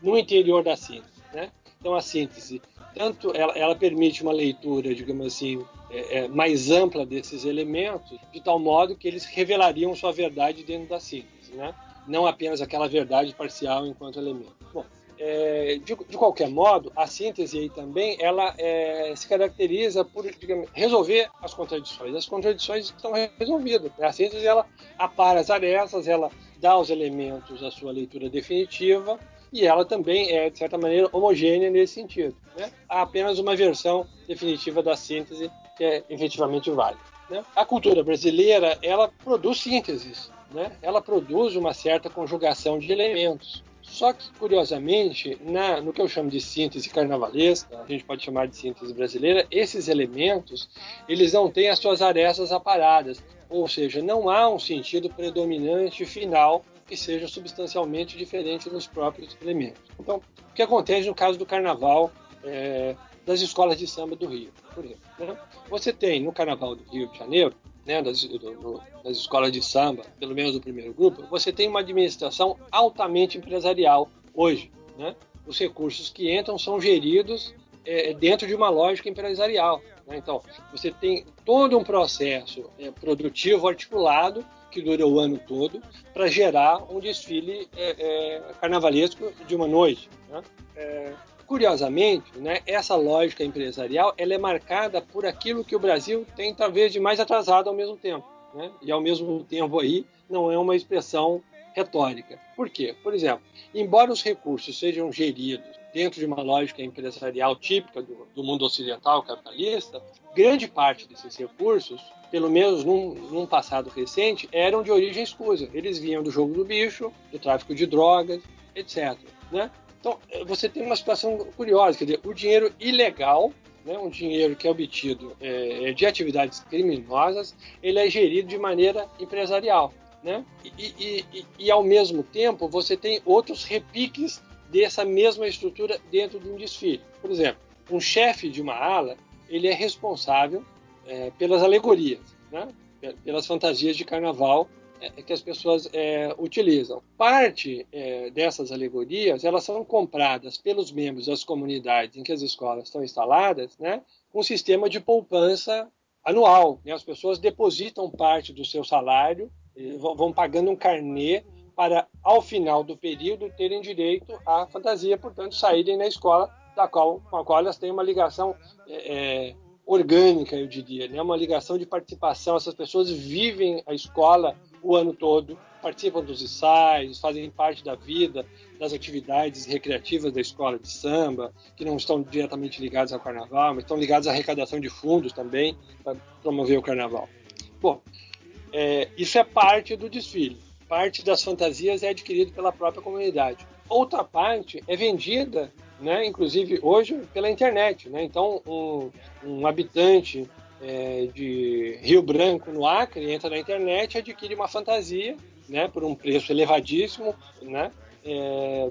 no interior da síntese. Né? Então a síntese, tanto ela, ela permite uma leitura, digamos assim, é, é, mais ampla desses elementos, de tal modo que eles revelariam sua verdade dentro da síntese. Né? não apenas aquela verdade parcial enquanto elemento. Bom, é, de, de, qualquer modo, a síntese aí também ela é, se caracteriza por digamos, resolver as contradições. As contradições estão resolvidas. A síntese ela apara as arestas, ela dá aos elementos a sua leitura definitiva e ela também é, de certa maneira, homogênea nesse sentido. Né? Há apenas uma versão definitiva da síntese que é efetivamente válida. Né? A cultura brasileira ela produz sínteses né, ela produz uma certa conjugação de elementos. Só que, curiosamente, na, no que eu chamo de síntese carnavalesca, a gente pode chamar de síntese brasileira, esses elementos eles não têm as suas arestas aparadas, ou seja, não há um sentido predominante final que seja substancialmente diferente dos próprios elementos. Então, o que acontece no caso do carnaval é, das escolas de samba do Rio, por exemplo? Né? Você tem no carnaval do Rio de Janeiro né, das, do, das escolas de samba, pelo menos do primeiro grupo, você tem uma administração altamente empresarial hoje. Né? Os recursos que entram são geridos é, dentro de uma lógica empresarial. Né? Então, você tem todo um processo é, produtivo articulado que dura o ano todo para gerar um desfile é, é, carnavalesco de uma noite. Né? É, Curiosamente, né, essa lógica empresarial ela é marcada por aquilo que o Brasil tem talvez de mais atrasado ao mesmo tempo. Né? E ao mesmo tempo aí não é uma expressão retórica. Por quê? Por exemplo, embora os recursos sejam geridos dentro de uma lógica empresarial típica do, do mundo ocidental capitalista, grande parte desses recursos, pelo menos num, num, passado recente, eram de origem escusa. Eles vinham do jogo do bicho, do tráfico de drogas, etc. Né? Então, você tem uma situação curiosa, quer dizer, o dinheiro ilegal, né, um dinheiro que é obtido é, de atividades criminosas, ele é gerido de maneira empresarial. Né? E, e, e, e, ao mesmo tempo, você tem outros repiques dessa mesma estrutura dentro de um desfile. Por exemplo, um chefe de uma ala, ele é responsável é, pelas alegorias, né? pelas fantasias de carnaval é, que as pessoas é, utilizam. Parte é, dessas alegorias elas são compradas pelos membros das comunidades em que as escolas estão instaladas, né, um sistema de poupança anual. Né? As pessoas depositam parte do seu salário, vão pagando um carnê para, ao final do período, terem direito à fantasia, portanto, saírem na escola da qual, com a qual elas têm uma ligação é, é, orgânica, eu diria, né? uma ligação de participação. Essas pessoas vivem a escola o ano todo, participam dos ensaios, fazem parte da vida, das atividades recreativas da escola de samba, que não estão diretamente ligadas ao carnaval, mas estão ligadas à arrecadação de fundos também para promover o carnaval. Bom, é, isso é parte do desfile. Parte das fantasias é adquirida pela própria comunidade. Outra parte é vendida, né, inclusive hoje, pela internet. Né? Então, um, um habitante é, de Rio Branco, no Acre, entra na internet e adquire uma fantasia né, por um preço elevadíssimo, né, é,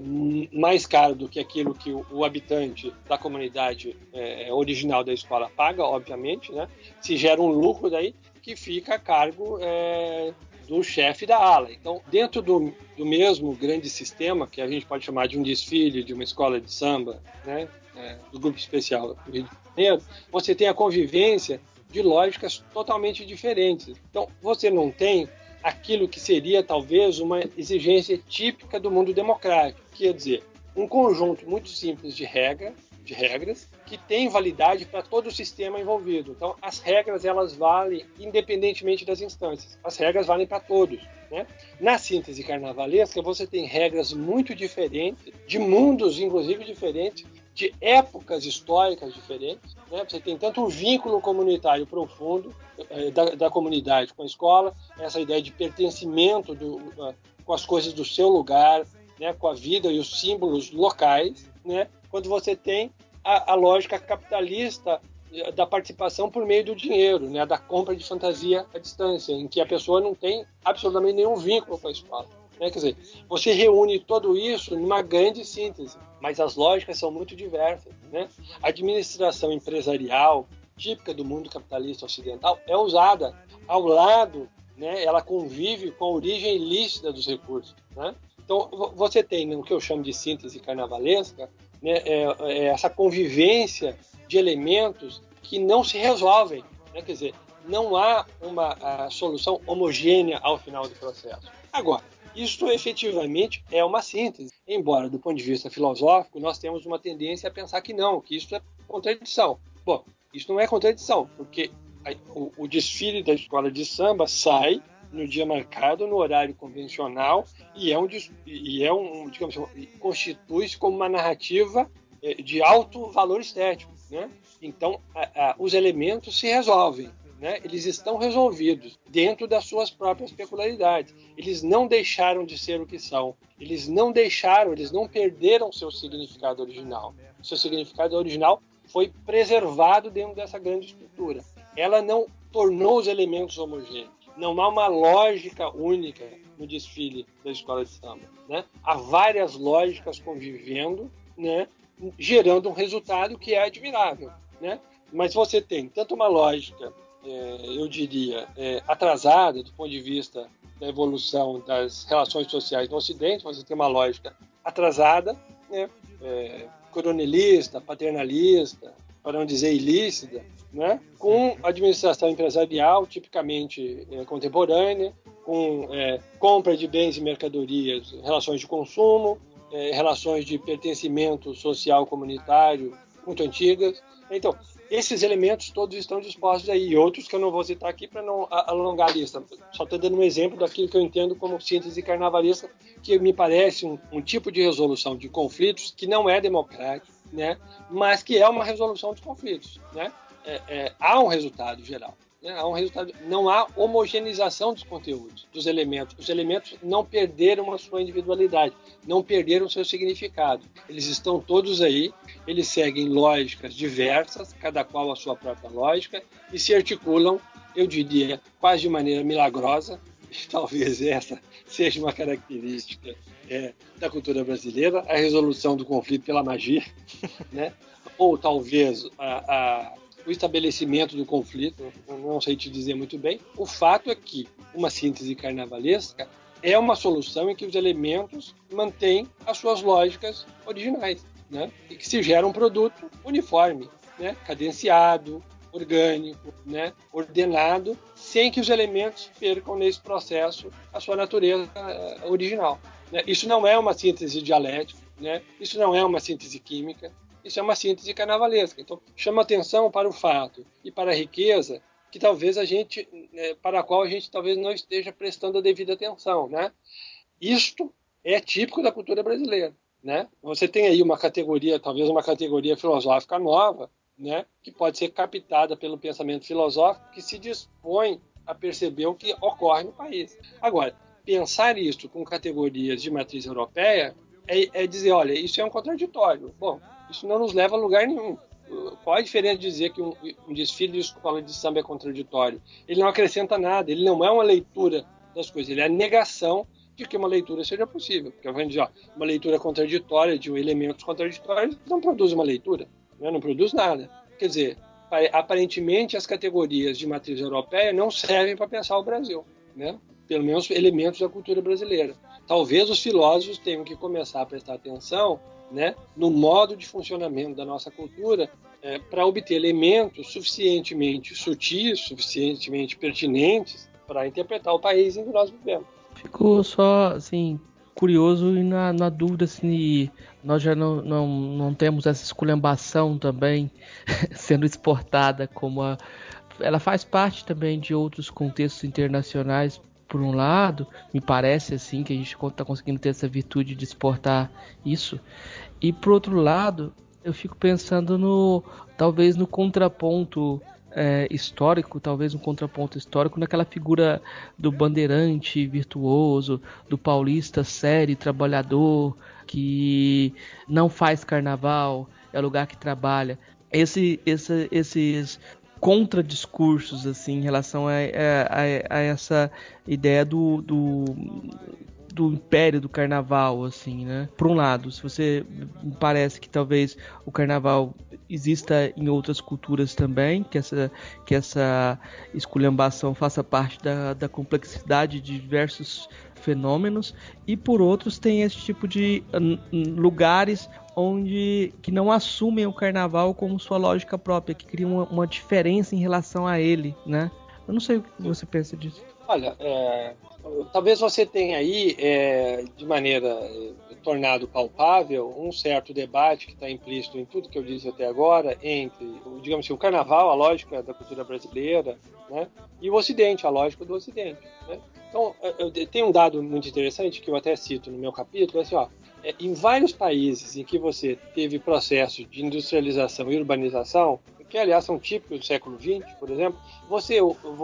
mais caro do que aquilo que o, o habitante da comunidade é, original da escola paga, obviamente, né, se gera um lucro daí que fica a cargo é, do chefe da ala. Então, dentro do, do, mesmo grande sistema, que a gente pode chamar de um desfile, de uma escola de samba, né, é, do grupo especial do Rio de Janeiro, você tem a convivência de lógicas totalmente diferentes. Então, você não tem aquilo que seria talvez uma exigência típica do mundo democrático, quer dizer, um conjunto muito simples de regras, de regras que tem validade para todo o sistema envolvido. Então, as regras elas valem independentemente das instâncias. As regras valem para todos. Né? Na síntese carnavalesca, você tem regras muito diferentes, de mundos inclusive diferentes, de épocas históricas diferentes. Né? Você tem tanto um vínculo comunitário profundo eh, da, da, comunidade com a escola, essa ideia de pertencimento do, uh, com as coisas do seu lugar, né? com a vida e os símbolos locais, né? Quando você tem a, a lógica capitalista eh, da participação por meio do dinheiro, né, da compra de fantasia à distância, em que a pessoa não tem absolutamente nenhum vínculo com a escola. Né? Quer dizer, você reúne tudo isso numa grande síntese, mas as lógicas são muito diversas. Né? A administração empresarial, típica do mundo capitalista ocidental, é usada ao lado, né? ela convive com a origem ilícita dos recursos. Né? Então, você tem o que eu chamo de síntese carnavalesca, né? é, é essa convivência de elementos que não se resolvem. Né? Quer dizer, não há uma solução homogênea ao final do processo. Agora, isto efetivamente é uma síntese, embora do ponto de vista filosófico nós temos uma tendência a pensar que não, que isso é contradição. Bom, isso não é contradição, porque o, o desfile da escola de samba sai no dia marcado, no horário convencional, e é um, e é um digamos assim, constitui-se como uma narrativa eh, de alto valor estético. Né? Então, a, a, os elementos se resolvem né, eles estão resolvidos dentro das suas próprias peculiaridades. Eles não deixaram de ser o que são. Eles não deixaram, eles não perderam seu significado original. Seu significado original foi preservado dentro dessa grande estrutura. Ela não tornou os elementos homogêneos. Não há uma lógica única no desfile da escola de samba. Né? Há várias lógicas convivendo, né? gerando um resultado que é admirável. Né? Mas você tem tanto uma lógica é, eu diria, é, atrasada do ponto de vista da evolução das relações sociais no Ocidente, você tem uma lógica atrasada, né? é, coronelista, paternalista, para não dizer ilícita, né? com administração empresarial tipicamente é, contemporânea, com é, compra de bens e mercadorias, relações de consumo, é, relações de pertencimento social comunitário muito antigas. Então, esses elementos todos estão dispostos aí, e outros que eu não vou citar aqui para não alongar a lista. Só estou dando um exemplo daquilo que eu entendo como síntese carnavalesca, que me parece um, um tipo de resolução de conflitos que não é democrático, né? mas que é uma resolução de conflitos. Né? É, é, há um resultado geral. Né? Há um resultado, não há homogeneização dos conteúdos, dos elementos. Os elementos não perderam a sua individualidade, não perderam seu significado. Eles estão todos aí, eles seguem lógicas diversas, cada qual a sua própria lógica, e se articulam, eu diria, quase de maneira milagrosa. Talvez essa seja uma característica é, da cultura brasileira, a resolução do conflito pela magia, né? ou talvez a, a o estabelecimento do conflito, não sei te dizer muito bem. O fato é que uma síntese carnavalesca é uma solução em que os elementos mantêm as suas lógicas originais, né? E que se gera um produto uniforme, né? Cadenciado, orgânico, né? Ordenado, sem que os elementos percam nesse processo a sua natureza eh, original. Né? Isso não é uma síntese dialética, né? Isso não é uma síntese química, Isso é uma síntese carnavalesca. Então, chama atenção para o fato e para a riqueza que talvez a gente, né, para a qual a gente talvez não esteja prestando a devida atenção, né? Isto é típico da cultura brasileira, né? Você tem aí uma categoria, talvez uma categoria filosófica nova, né? Que pode ser captada pelo pensamento filosófico que se dispõe a perceber o que ocorre no país. Agora, pensar isso com categorias de matriz europeia é, é dizer, olha, isso é um contraditório. Bom, isso não nos leva a lugar nenhum. Qual a diferença de dizer que um, um desfile de escola de samba é contraditório? Ele não acrescenta nada, ele não é uma leitura das coisas, ele é a negação de que uma leitura seja possível. Porque eu dizer, ó, uma leitura contraditória de elementos contraditórios não produz uma leitura, né? não produz nada. Quer dizer, aparentemente as categorias de matriz europeia não servem para pensar o Brasil, né? pelo menos elementos da cultura brasileira. Talvez os filósofos tenham que começar a prestar atenção né, no modo de funcionamento da nossa cultura é, para obter elementos suficientemente sutis, suficientemente pertinentes para interpretar o país em que nós vivemos. Fico só assim curioso e na, na dúvida se nós já não, não, não temos essa esculhambação também sendo exportada como a ela faz parte também de outros contextos internacionais por um lado, me parece assim que a gente está conseguindo ter essa virtude de exportar isso, e por outro lado, eu fico pensando no talvez no contraponto é, histórico, talvez um contraponto histórico naquela figura do bandeirante virtuoso, do paulista sério, trabalhador, que não faz carnaval, é lugar que trabalha. Esse, esse, esses contradiscursos assim em relação a, a, a, essa ideia do, do, do império do carnaval assim né? Por um lado se você parece que talvez o carnaval exista em outras culturas também que essa que essa esculhambação faça parte da, da complexidade de diversos fenômenos e por outros tem esse tipo de lugares onde que não assumem o carnaval como sua lógica própria, que criam uma, uma diferença em relação a ele, né? Eu não sei o que você pensa disso. Olha, é, talvez você tenha aí, é, de maneira é, tornado palpável, um certo debate que está implícito em tudo que eu disse até agora entre, digamos assim, o carnaval, a lógica da cultura brasileira, né, e o Ocidente, a lógica do Ocidente. Né? Então, é, tem um dado muito interessante que eu até cito no meu capítulo, é assim, ó, é, em vários países em que você teve processo de industrialização e urbanização, que aliás são típicos do século XX, por exemplo, você,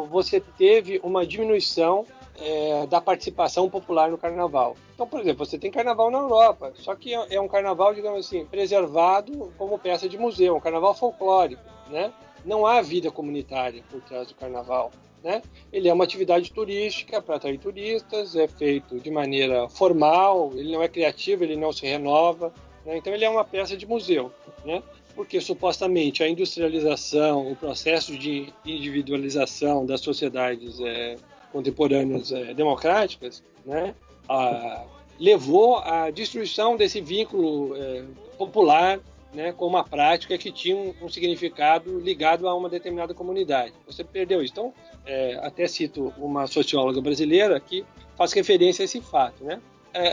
você teve uma diminuição é, da participação popular no carnaval. Então, por exemplo, você tem carnaval na Europa, só que é, é um carnaval, digamos assim, preservado como peça de museu, um carnaval folclórico, né? Não há vida comunitária por trás do carnaval. Né? Ele é uma atividade turística para atrair turistas, é feito de maneira formal, ele não é criativo, ele não se renova, né? então ele é uma peça de museu, né? porque supostamente a industrialização, o processo de individualização das sociedades é, contemporâneas é, democráticas, né? a, levou à destruição desse vínculo é, popular né, com uma prática que tinha um, um, significado ligado a uma determinada comunidade. Você perdeu isso. Então, é, até cito uma socióloga brasileira que faz referência a esse fato. Né? É,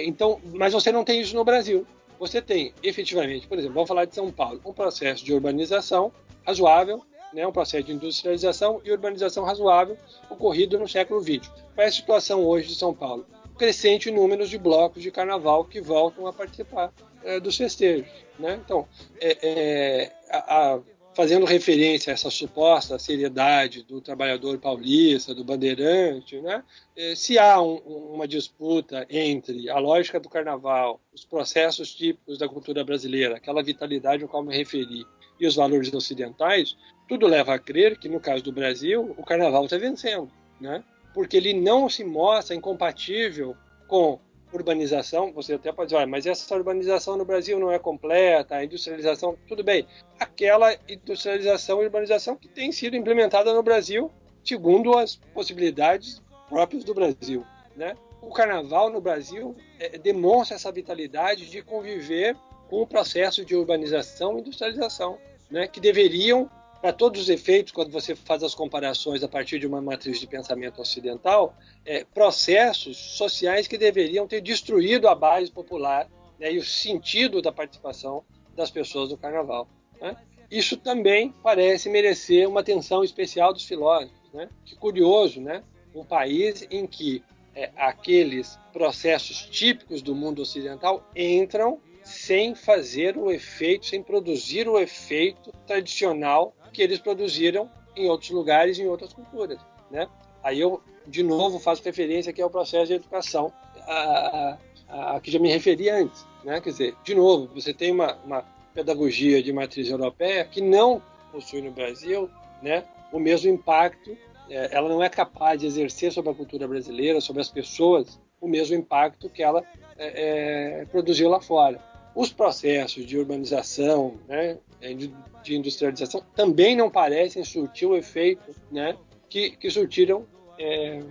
é, então, mas você não tem isso no Brasil. Você tem, efetivamente, por exemplo, vamos falar de São Paulo, um processo de urbanização razoável, né, um processo de industrialização e urbanização razoável ocorrido no século XX. Qual é a situação hoje de São Paulo? Crescente número de blocos de carnaval que voltam a participar é, dos festejos. Né? Então, é, é, a, a, fazendo referência a essa suposta seriedade do trabalhador paulista, do bandeirante, né? É, se há um, uma disputa entre a lógica do carnaval, os processos típicos da cultura brasileira, aquela vitalidade ao qual me referi, e os valores ocidentais, tudo leva a crer que, no caso do Brasil, o carnaval está vencendo, né? porque ele não se mostra incompatível com urbanização, você até pode dizer, mas essa urbanização no Brasil não é completa, a industrialização, tudo bem. Aquela industrialização e urbanização que tem sido implementada no Brasil segundo as possibilidades próprias do Brasil, né? O carnaval no Brasil é, demonstra essa vitalidade de conviver com o processo de urbanização e industrialização, né? Que deveriam para todos os efeitos, quando você faz as comparações a partir de uma matriz de pensamento ocidental, é, processos sociais que deveriam ter destruído a base popular né, e o sentido da participação das pessoas do carnaval. Né? Isso também parece merecer uma atenção especial dos filósofos. Né? Que curioso, né? Um país em que é, aqueles processos típicos do mundo ocidental entram sem fazer o efeito, sem produzir o efeito tradicional que eles produziram em outros lugares, em outras culturas. Né? Aí eu, de novo, faço referência aqui ao processo de educação a, a, a que já me referi antes. Né? Quer dizer, de novo, você tem uma, uma pedagogia de matriz europeia que não possui no Brasil né, o mesmo impacto, é, ela não é capaz de exercer sobre a cultura brasileira, sobre as pessoas, o mesmo impacto que ela é, é, produziu lá fora. Os processos de urbanização, né, de, de, industrialização, também não parecem surtir o efeito né, que, que surtiram é, é,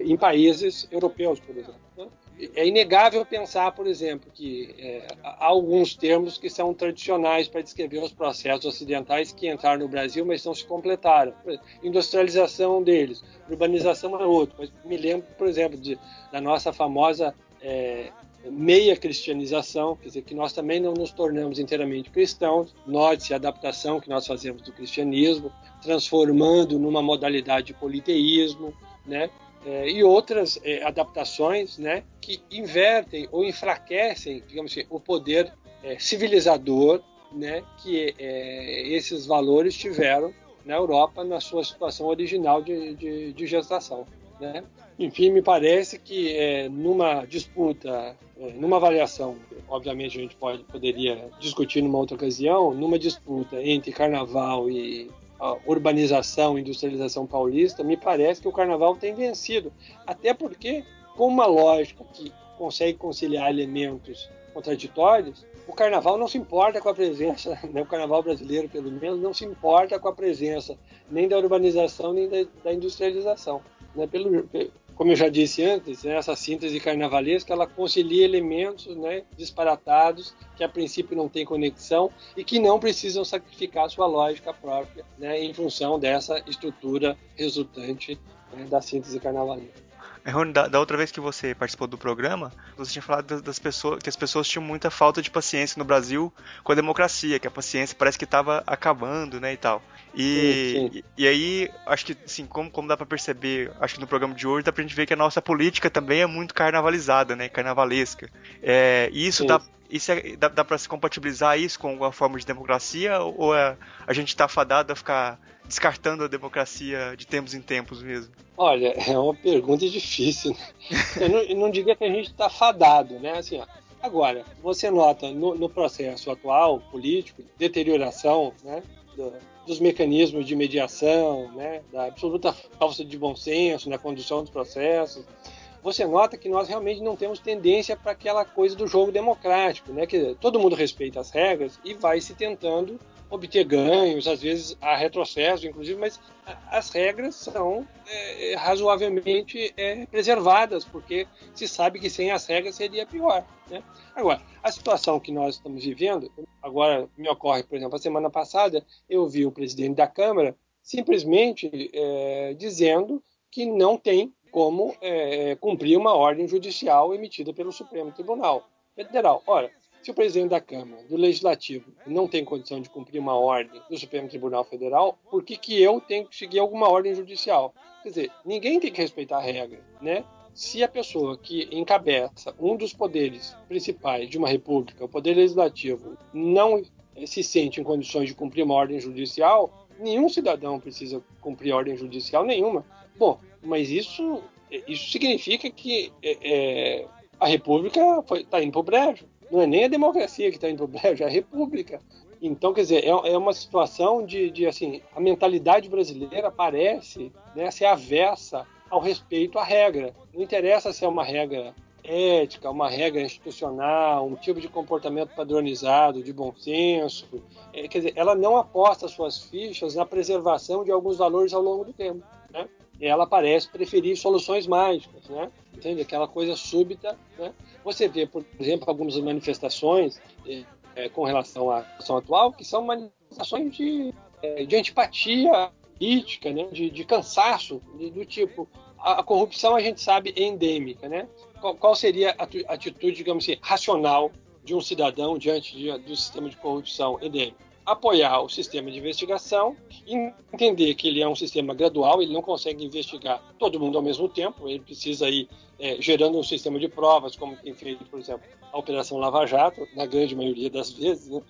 em países europeus, por exemplo. Né? É inegável pensar, por exemplo, que é, há alguns termos que são tradicionais para descrever os processos ocidentais que entraram no Brasil, mas não se completaram. Industrialização deles, urbanização é outro. Mas me lembro, por exemplo, de, da nossa famosa é, meia cristianização, quer dizer, que nós também não nos tornamos inteiramente cristãos, note-se a adaptação que nós fazemos do cristianismo, transformando numa modalidade de politeísmo, né? É, e outras é, adaptações né, que invertem ou enfraquecem, digamos assim, o poder é, civilizador né, que é, esses valores tiveram na Europa na sua situação original de, de, de gestação. Né? Enfim, me parece que é, numa disputa, numa avaliação, obviamente a gente pode, poderia discutir numa outra ocasião, numa disputa entre carnaval e urbanização, industrialização paulista, me parece que o carnaval tem vencido. Até porque, com uma lógica que consegue conciliar elementos contraditórios, o carnaval não se importa com a presença, né, o carnaval brasileiro, pelo menos, não se importa com a presença nem da urbanização nem da, da industrialização. Né, pelo, como eu já disse antes, né, essa síntese carnavalesca ela concilia elementos né, disparatados que a princípio não têm conexão e que não precisam sacrificar sua lógica própria né, em função dessa estrutura resultante né, da síntese carnavalesca. É, Rony, da, da, outra vez que você participou do programa, você tinha falado das, das, pessoas que as pessoas tinham muita falta de paciência no Brasil com a democracia, que a paciência parece que estava acabando, né, e tal. E, sim, sim. E, e, aí, acho que, assim, como, como dá para perceber, acho que no programa de hoje dá pra gente ver que a nossa política também é muito carnavalizada, né, carnavalesca. É, e isso sim. dá isso é, dá, dá para se compatibilizar isso com alguma forma de democracia ou é, a gente está fadado a ficar descartando a democracia de tempos em tempos mesmo? Olha, é uma pergunta difícil. Né? Eu, não, eu não diria que a gente está fadado, né? Assim, ó, agora, você nota no, no, processo atual político, deterioração, né? Do, dos mecanismos de mediação, né? Da absoluta falta de bom senso na condução dos processos você nota que nós realmente não temos tendência para aquela coisa do jogo democrático, né? Que todo mundo respeita as regras e vai se tentando obter ganhos, às vezes há retrocesso, inclusive, mas as regras são é, razoavelmente é, preservadas, porque se sabe que sem as regras seria pior. Né? Agora, a situação que nós estamos vivendo, agora me ocorre, por exemplo, a semana passada eu vi o presidente da Câmara simplesmente é, dizendo que não tem como é, cumprir uma ordem judicial emitida pelo Supremo Tribunal Federal. Ora, se o presidente da Câmara, do Legislativo, não tem condição de cumprir uma ordem do Supremo Tribunal Federal, por que, que eu tenho que seguir alguma ordem judicial? Quer dizer, ninguém tem que respeitar a regra, né? Se a pessoa que encabeça um dos poderes principais de uma república, o poder legislativo, não se sente em condições de cumprir uma ordem judicial, nenhum cidadão precisa cumprir ordem judicial nenhuma. Bom, mas isso, isso significa que é, é a República está indo para o brejo. Não é nem a democracia que está indo para o brejo, é a República. Então, quer dizer, é, é uma situação de, de, assim, a mentalidade brasileira parece né, ser avessa ao respeito à regra. Não interessa se é uma regra ética, uma regra institucional, um tipo de comportamento padronizado, de bom senso. É, quer dizer, ela não aposta suas fichas na preservação de alguns valores ao longo do tempo. Né? ela parece preferir soluções mágicas, né? Entende? Aquela coisa súbita, né? Você vê, por exemplo, algumas manifestações é, é, com relação à situação atual que são manifestações de, é, de antipatia política, né? De, de cansaço, de, do tipo a, corrupção a gente sabe é endêmica, né? Qual, qual seria a atitude, digamos assim, racional de um cidadão diante de, do sistema de corrupção endêmico? Apoiar o sistema de investigação, entender que ele é um sistema gradual, ele não consegue investigar todo mundo ao mesmo tempo, ele precisa ir é, gerando um sistema de provas, como tem feito, por exemplo, a Operação Lava Jato, na grande maioria das vezes, né?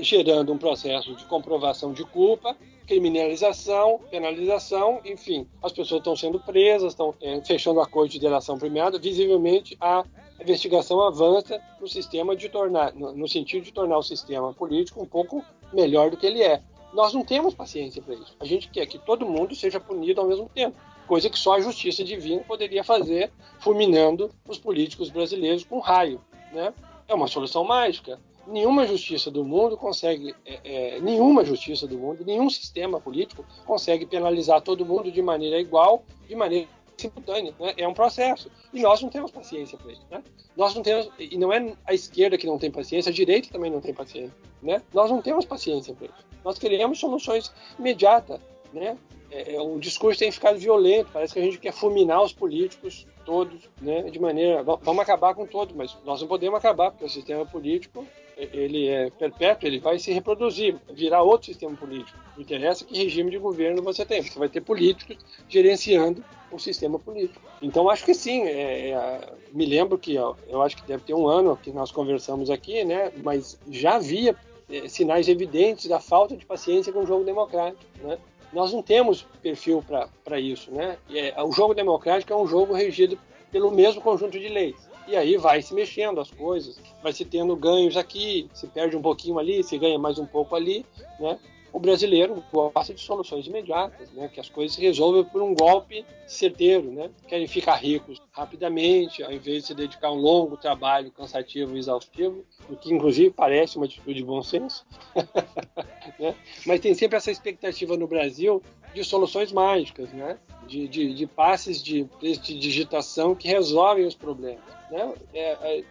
Gerando um processo de comprovação de culpa, criminalização, penalização, enfim, as pessoas estão sendo presas, estão é, fechando acordo de delação premiada, visivelmente a investigação avança no sistema de tornar, no, no sentido de tornar o sistema político um pouco melhor do que ele é. Nós não temos paciência para isso. A gente quer que todo mundo seja punido ao mesmo tempo, coisa que só a justiça divina poderia fazer, fulminando os políticos brasileiros com raio, né? É uma solução mágica nenhuma justiça do mundo consegue, é, é, nenhuma justiça do mundo, nenhum sistema político consegue penalizar todo mundo de maneira igual, de maneira simultânea. Né? É um processo. E nós não temos paciência para isso. Né? Nós não temos, e não é a esquerda que não tem paciência, a direita também não tem paciência. Né? Nós não temos paciência para isso. Nós queremos soluções imediatas. Né? É, é, o discurso tem ficado violento, parece que a gente quer fulminar os políticos todos, né, de maneira, vamos acabar com todos, mas nós não podemos acabar porque o sistema político ele é perpétuo, ele vai se reproduzir, virar outro sistema político. Não interessa que regime de governo você tem, você vai ter políticos gerenciando o sistema político. Então acho que sim, é, é, me lembro que ó, eu acho que deve ter um ano que nós conversamos aqui, né, mas já havia é, sinais evidentes da falta de paciência com o jogo democrático, né? Nós não temos perfil para isso, né? É, o jogo democrático é um jogo regido pelo mesmo conjunto de leis. E aí vai se mexendo as coisas, vai se tendo ganhos aqui, se perde um pouquinho ali, se ganha mais um pouco ali, né? O brasileiro gosta de soluções imediatas, né? Que as coisas se resolvam por um golpe certeiro, né? Querem ficar ricos rapidamente, ao invés de se dedicar a um longo trabalho cansativo e exaustivo, o que inclusive parece uma atitude de bom senso. né? Mas tem sempre essa expectativa no Brasil de soluções mágicas, né? De, de, de passes de, de digitação que resolvem os problemas. Né? É, é,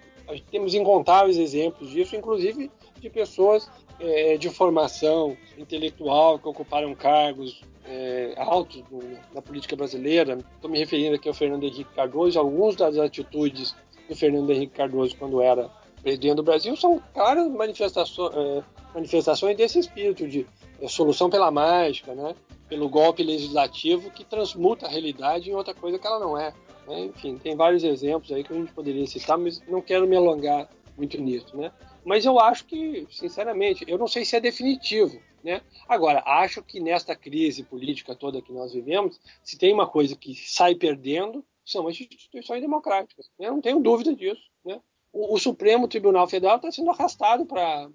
temos incontáveis exemplos disso, inclusive de pessoas é, de formação intelectual que ocuparam cargos é, altos no, na política brasileira. Estou me referindo aqui ao Fernando Henrique Cardoso. Algumas das atitudes do Fernando Henrique Cardoso quando era presidente do Brasil são claras manifestações, é, manifestações desse espírito de é, solução pela mágica, né? pelo golpe legislativo que transmuta a realidade em outra coisa que ela não é. Né? Enfim, tem vários exemplos aí que a gente poderia citar, mas não quero me alongar muito nisso, né? Mas eu acho que, sinceramente, eu não sei se é definitivo, né? Agora, acho que nesta crise política toda que nós vivemos, se tem uma coisa que sai perdendo, são as instituições democráticas. Né? Não tenho dúvida disso, né? O, o Supremo Tribunal Federal está sendo arrastado para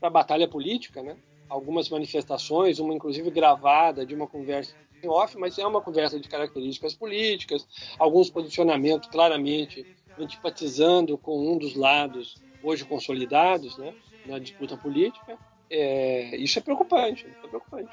a batalha política, né? Algumas manifestações, uma inclusive gravada de uma conversa em off, mas é uma conversa de características políticas, alguns posicionamentos claramente antipatizando com um dos lados hoje consolidados né, na disputa política. É, isso é preocupante. É preocupante.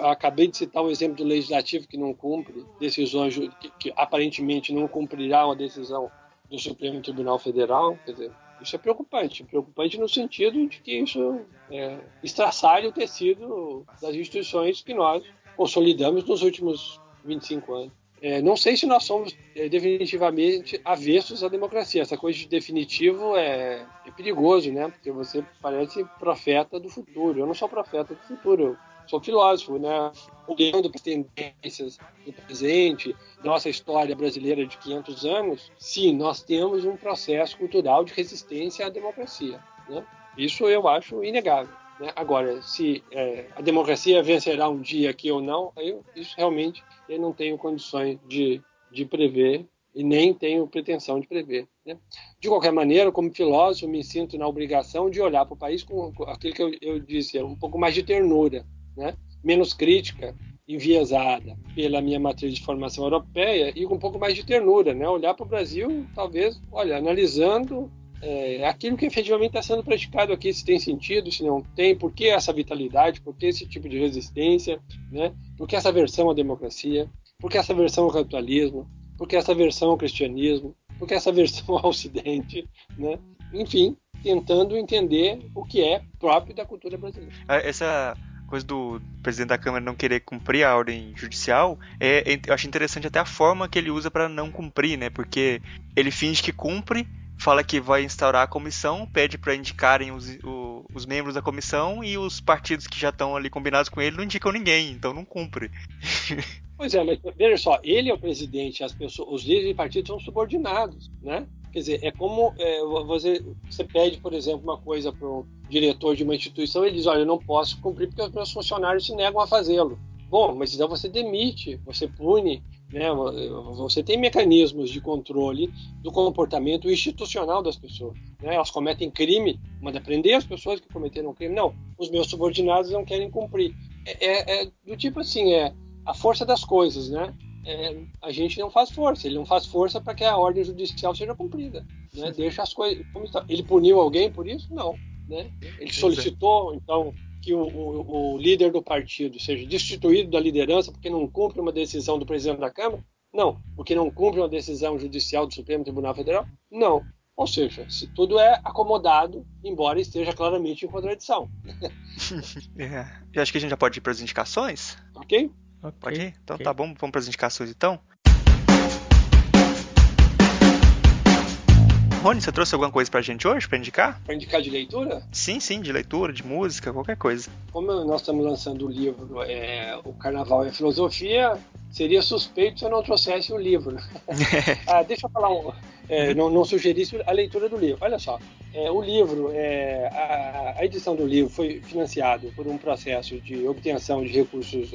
Acabei de citar o exemplo do legislativo que não cumpre decisões, que, que aparentemente não cumprirá uma decisão do Supremo Tribunal Federal. Quer dizer, isso é preocupante. Preocupante no sentido de que isso é, estraçalha o tecido das instituições que nós consolidamos nos últimos 25 anos. É, não sei se nós somos é, definitivamente avessos à democracia. Essa coisa de definitivo é, é, perigoso, né? Porque você parece profeta do futuro. Eu não sou profeta do futuro, eu sou filósofo, né? Olhando para as tendências do presente, nossa história brasileira de 500 anos, sim, nós temos um processo cultural de resistência à democracia. Né? Isso eu acho inegável. Né? Agora, se é, a democracia vencerá um dia aqui ou não, eu, isso realmente eu não tenho condições de, de prever e nem tenho pretensão de prever. Né? De qualquer maneira, como filósofo, me sinto na obrigação de olhar para o país com, com aquilo que eu, eu, disse, um pouco mais de ternura, né? menos crítica, enviesada pela minha matriz de formação europeia e com um pouco mais de ternura, né? olhar para o Brasil, talvez, olha, analisando é, aquilo que efetivamente está sendo praticado aqui, se tem sentido, se não tem, por que essa vitalidade, por que esse tipo de resistência, né? por que essa versão à democracia, por que essa versão ao capitalismo, por que essa versão ao cristianismo, por que essa versão ao ocidente, né? enfim, tentando entender o que é próprio da cultura brasileira. É, essa coisa do presidente da Câmara não querer cumprir a ordem judicial, é, eu acho interessante até a forma que ele usa para não cumprir, né? Porque ele finge que cumpre, fala que vai instaurar a comissão, pede para indicarem os, o, os membros da comissão e os partidos que já estão ali combinados com ele não indicam ninguém, então não cumpre. Pois é, mas veja só, ele é o presidente, as pessoas, os líderes de partido são subordinados, né? Quer dizer, é como é, você, você pede, por exemplo, uma coisa para o diretor de uma instituição, ele diz, olha, eu não posso cumprir porque os meus funcionários se negam a fazê-lo. Bom, mas então você demite, você pune, né? Você tem mecanismos de controle do comportamento institucional das pessoas. Né? Elas cometem crime, manda prender as pessoas que cometeram crime. Não, os meus subordinados não querem cumprir. É, é, é do tipo assim, é a força das coisas, né? É, a gente não faz força, ele não faz força para que a ordem judicial seja cumprida. Né? Deixa as coisas. Ele puniu alguém por isso? Não. Né? Ele solicitou, então, que o, o, o, líder do partido seja destituído da liderança porque não cumpre uma decisão do presidente da Câmara? Não. Porque não cumpre uma decisão judicial do Supremo Tribunal Federal? Não. Ou seja, se tudo é acomodado, embora esteja claramente em contradição. é. Eu acho que a gente já pode ir para as indicações? Ok. Okay, Pode ir? Então okay. tá bom, vamos para as indicações então. Rony, você trouxe alguma coisa pra gente hoje para indicar? Para indicar de leitura? Sim, sim, de leitura, de música, qualquer coisa. Como nós estamos lançando o livro é, O Carnaval e a Filosofia, seria suspeito se eu não trouxesse o livro. ah, deixa eu falar um. É, não, não, sugerisse a leitura do livro. Olha só, é, o livro, é, a, a, edição do livro foi financiado por um processo de obtenção de recursos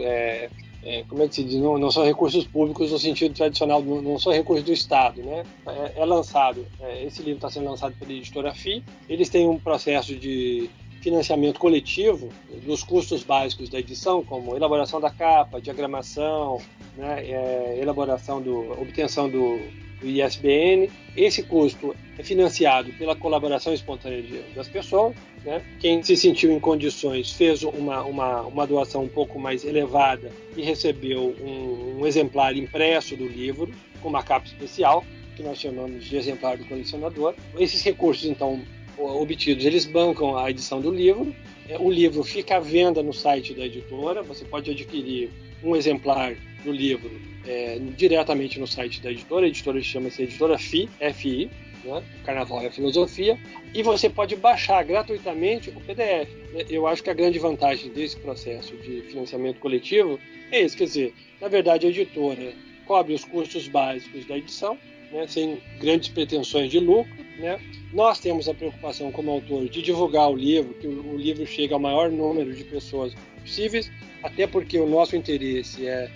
é, como é que se diz, não, não, são recursos públicos no sentido tradicional, não, não são recursos do Estado, né? É, é lançado, é, esse livro está sendo lançado pela editora FI, eles têm um processo de financiamento coletivo dos custos básicos da edição, como elaboração da capa, diagramação, né, é, elaboração do, obtenção do, do ISBN. Esse custo é financiado pela colaboração espontânea das pessoas. Né? Quem se sentiu em condições fez uma, uma, uma doação um pouco mais elevada e recebeu um, um exemplar impresso do livro, com uma capa especial, que nós chamamos de exemplar do colecionador. Esses recursos, então, obtidos, eles bancam a edição do livro. É, o livro fica à venda no site da editora. Você pode adquirir um exemplar do livro é, diretamente no site da editora. A editora chama-se Editora FI, FI, né? Carnaval é Filosofia. E você pode baixar gratuitamente o PDF. Eu acho que a grande vantagem desse processo de financiamento coletivo é esse, quer dizer, na verdade a editora cobre os custos básicos da edição, né, sem grandes pretensões de lucro. Né? Nós temos a preocupação como autor de divulgar o livro, que o livro chegue ao maior número de pessoas possíveis, até porque o nosso interesse é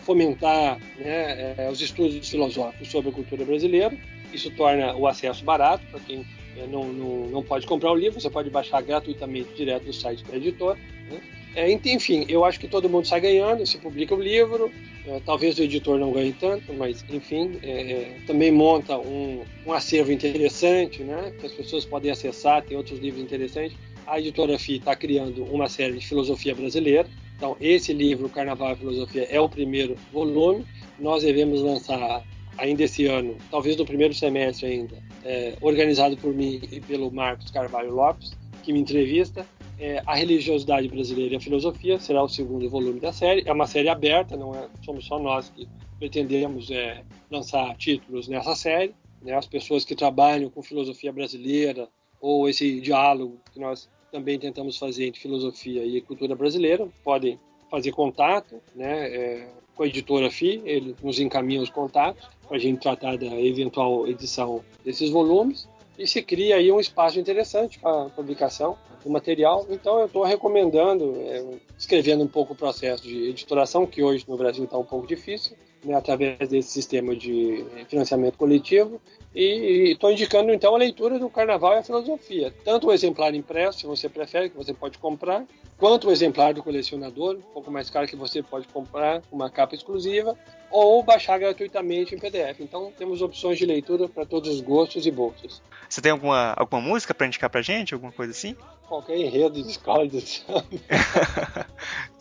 fomentar né, é, os estudos filosóficos sobre a cultura brasileira. Isso torna o acesso barato para quem é, não, não, não pode comprar o livro, você pode baixar gratuitamente direto do site da editora. Né? É, enfim, eu acho que todo mundo sai ganhando, se publica o livro, é, talvez o editor não ganhe tanto, mas enfim, é, é, também monta um, um, acervo interessante, né, que as pessoas podem acessar, tem outros livros interessantes. A editora FI está criando uma série de filosofia brasileira, então esse livro, Carnaval e Filosofia, é o primeiro volume. Nós devemos lançar ainda esse ano, talvez no primeiro semestre ainda, é, organizado por mim e pelo Marcos Carvalho Lopes, que me entrevista é, A Religiosidade Brasileira e a Filosofia, será o segundo volume da série. É uma série aberta, não é, somos só nós que pretendemos é, lançar títulos nessa série. Né, as pessoas que trabalham com filosofia brasileira ou esse diálogo que nós também tentamos fazer entre filosofia e cultura brasileira. Podem fazer contato né, é, com a editora FI, ele nos encaminha os contatos para a gente tratar da eventual edição desses volumes. E se cria aí um espaço interessante para publicação do material. Então eu estou recomendando, é, escrevendo um pouco o processo de editoração, que hoje no Brasil está um pouco difícil, né, através desse sistema de financiamento coletivo. E estou indicando então a leitura do Carnaval e a Filosofia. Tanto o exemplar impresso, se você prefere, que você pode comprar, quanto o exemplar do colecionador, um pouco mais caro que você pode comprar, uma capa exclusiva, ou baixar gratuitamente em PDF. Então temos opções de leitura para todos os gostos e bolsos. Você tem alguma, alguma música para indicar pra gente? Alguma coisa assim? Qualquer enredo de escola de samba.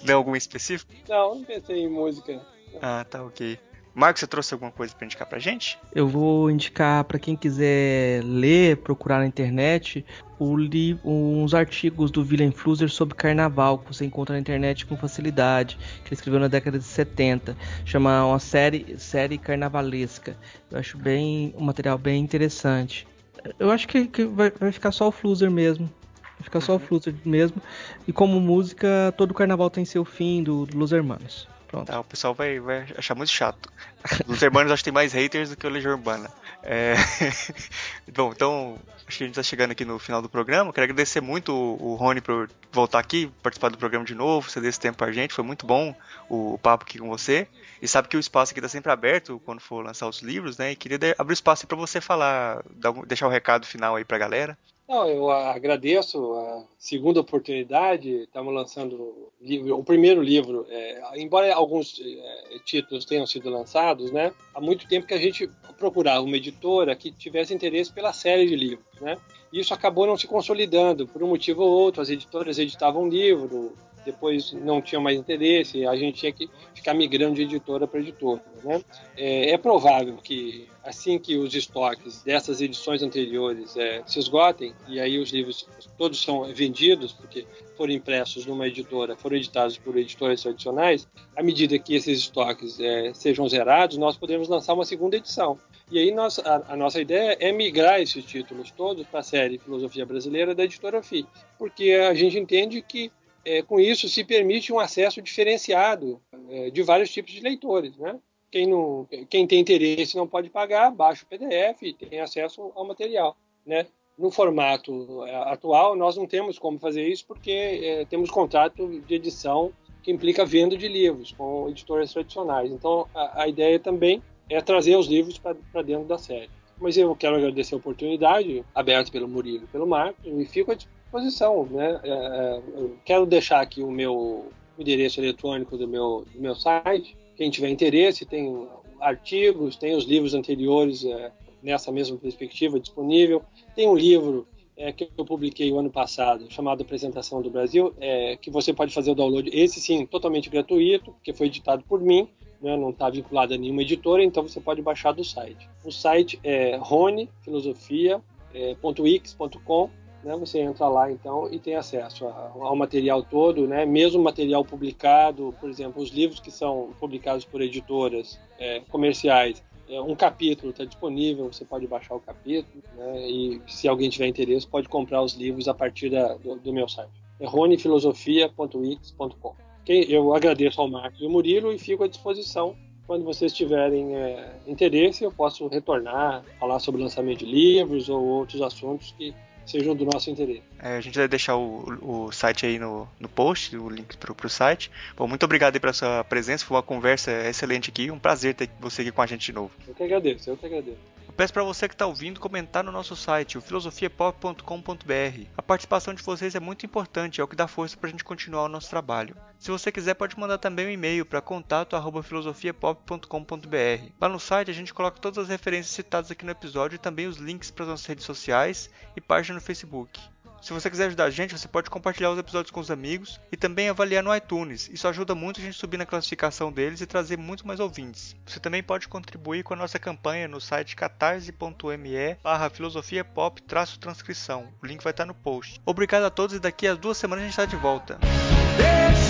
Tem algum específico? Não, não pensei em música. Ah, tá ok. Marcos, você trouxe alguma coisa para indicar pra gente? Eu vou indicar para quem quiser ler, procurar na internet, uns artigos do Willem Flusser sobre carnaval, que você encontra na internet com facilidade, que ele escreveu na década de 70, chama uma série, série carnavalesca. Eu acho bem um material bem interessante. Eu acho que, que vai, vai, ficar só o Fluser mesmo. Vai ficar só o uhum. Fluser mesmo. E como música, todo carnaval tem seu fim do, do Los Hermanos. Pronto. Tá, o pessoal vai, vai achar muito chato. Los Hermanos acho que tem mais haters do que o Legião Urbana. É... Bom, então acho que a gente está chegando aqui no final do programa. Quero agradecer muito o, Rony por voltar aqui, participar do programa de novo, ceder esse tempo pra gente. Foi muito bom o, o papo aqui com você. E sabe que o espaço aqui está sempre aberto quando for lançar os livros, né? E queria abrir espaço para você falar, deixar o um recado final aí pra galera. Não, eu agradeço a segunda oportunidade. Estamos lançando livro, o primeiro livro. É, embora alguns é, títulos tenham sido lançados, né? Há muito tempo que a gente procurava uma editora que tivesse interesse pela série de livros, né? Isso acabou não se consolidando por um motivo ou outro. As editoras editavam livro, depois não tinha mais interesse, a gente tinha que ficar migrando de editora para editora. Né? É, é, provável que assim que os estoques dessas edições anteriores é, se esgotem, e aí os livros todos são vendidos, porque foram impressos numa editora, foram editados por editoras tradicionais, à medida que esses estoques é, sejam zerados, nós podemos lançar uma segunda edição. E aí nós, a, a, nossa ideia é migrar esses títulos todos para a série Filosofia Brasileira da editora FI, porque a gente entende que é, com isso se permite um acesso diferenciado é, de vários tipos de leitores. Né? Quem, não, quem tem interesse não pode pagar, baixa o PDF e tem acesso ao material. Né? No formato é, atual, nós não temos como fazer isso porque é, temos contrato de edição que implica venda de livros com editoras tradicionais. Então, a, a ideia também é trazer os livros para dentro da série. Mas eu quero agradecer a oportunidade, aberta pelo Murilo e pelo Marcos, e fico à disposição. Né? É, é quero deixar aqui o meu endereço eletrônico do meu, do meu site. Quem tiver interesse, tem artigos, tem os livros anteriores é, nessa mesma perspectiva disponível. Tem um livro é, que eu publiquei o ano passado, chamado Apresentação do Brasil, é, que você pode fazer o download, esse sim, totalmente gratuito, que foi editado por mim, né, não está vinculado a nenhuma editora, então você pode baixar do site. O site é ronefilosofia.wix.com, né, você entra lá então e tem acesso ao material todo, né, mesmo material publicado, por exemplo, os livros que são publicados por editoras é, comerciais, é, um capítulo está disponível, você pode baixar o capítulo, né, e se alguém tiver interesse, pode comprar os livros a partir da, do, do, meu site. É. Eu agradeço ao Marcos e ao Murilo e fico à disposição quando vocês tiverem é, interesse, eu posso retornar, falar sobre lançamento de livros ou outros assuntos que sejam do nosso interesse. É, a gente vai deixar o, o site aí no, no post, o link para o site. Bom, muito obrigado aí pela sua presença, foi uma conversa excelente aqui, um prazer ter você aqui com a gente de novo. Eu que agradeço, eu que agradeço. Peço para você que está ouvindo comentar no nosso site, o filosofiapop.com.br. A participação de vocês é muito importante, é o que dá força para a gente continuar o nosso trabalho. Se você quiser, pode mandar também um e-mail para contato@filosofiapop.com.br. Lá no site a gente coloca todas as referências citadas aqui no episódio e também os links para as nossas redes sociais e página no Facebook. Se você quiser ajudar a gente, você pode compartilhar os episódios com os amigos e também avaliar no iTunes. Isso ajuda muito a gente subir na classificação deles e trazer muito mais ouvintes. Você também pode contribuir com a nossa campanha no site catarse.me barra filosofia pop transcrição. O link vai estar no post. Obrigado a todos e daqui a duas semanas a gente está de volta. Deixe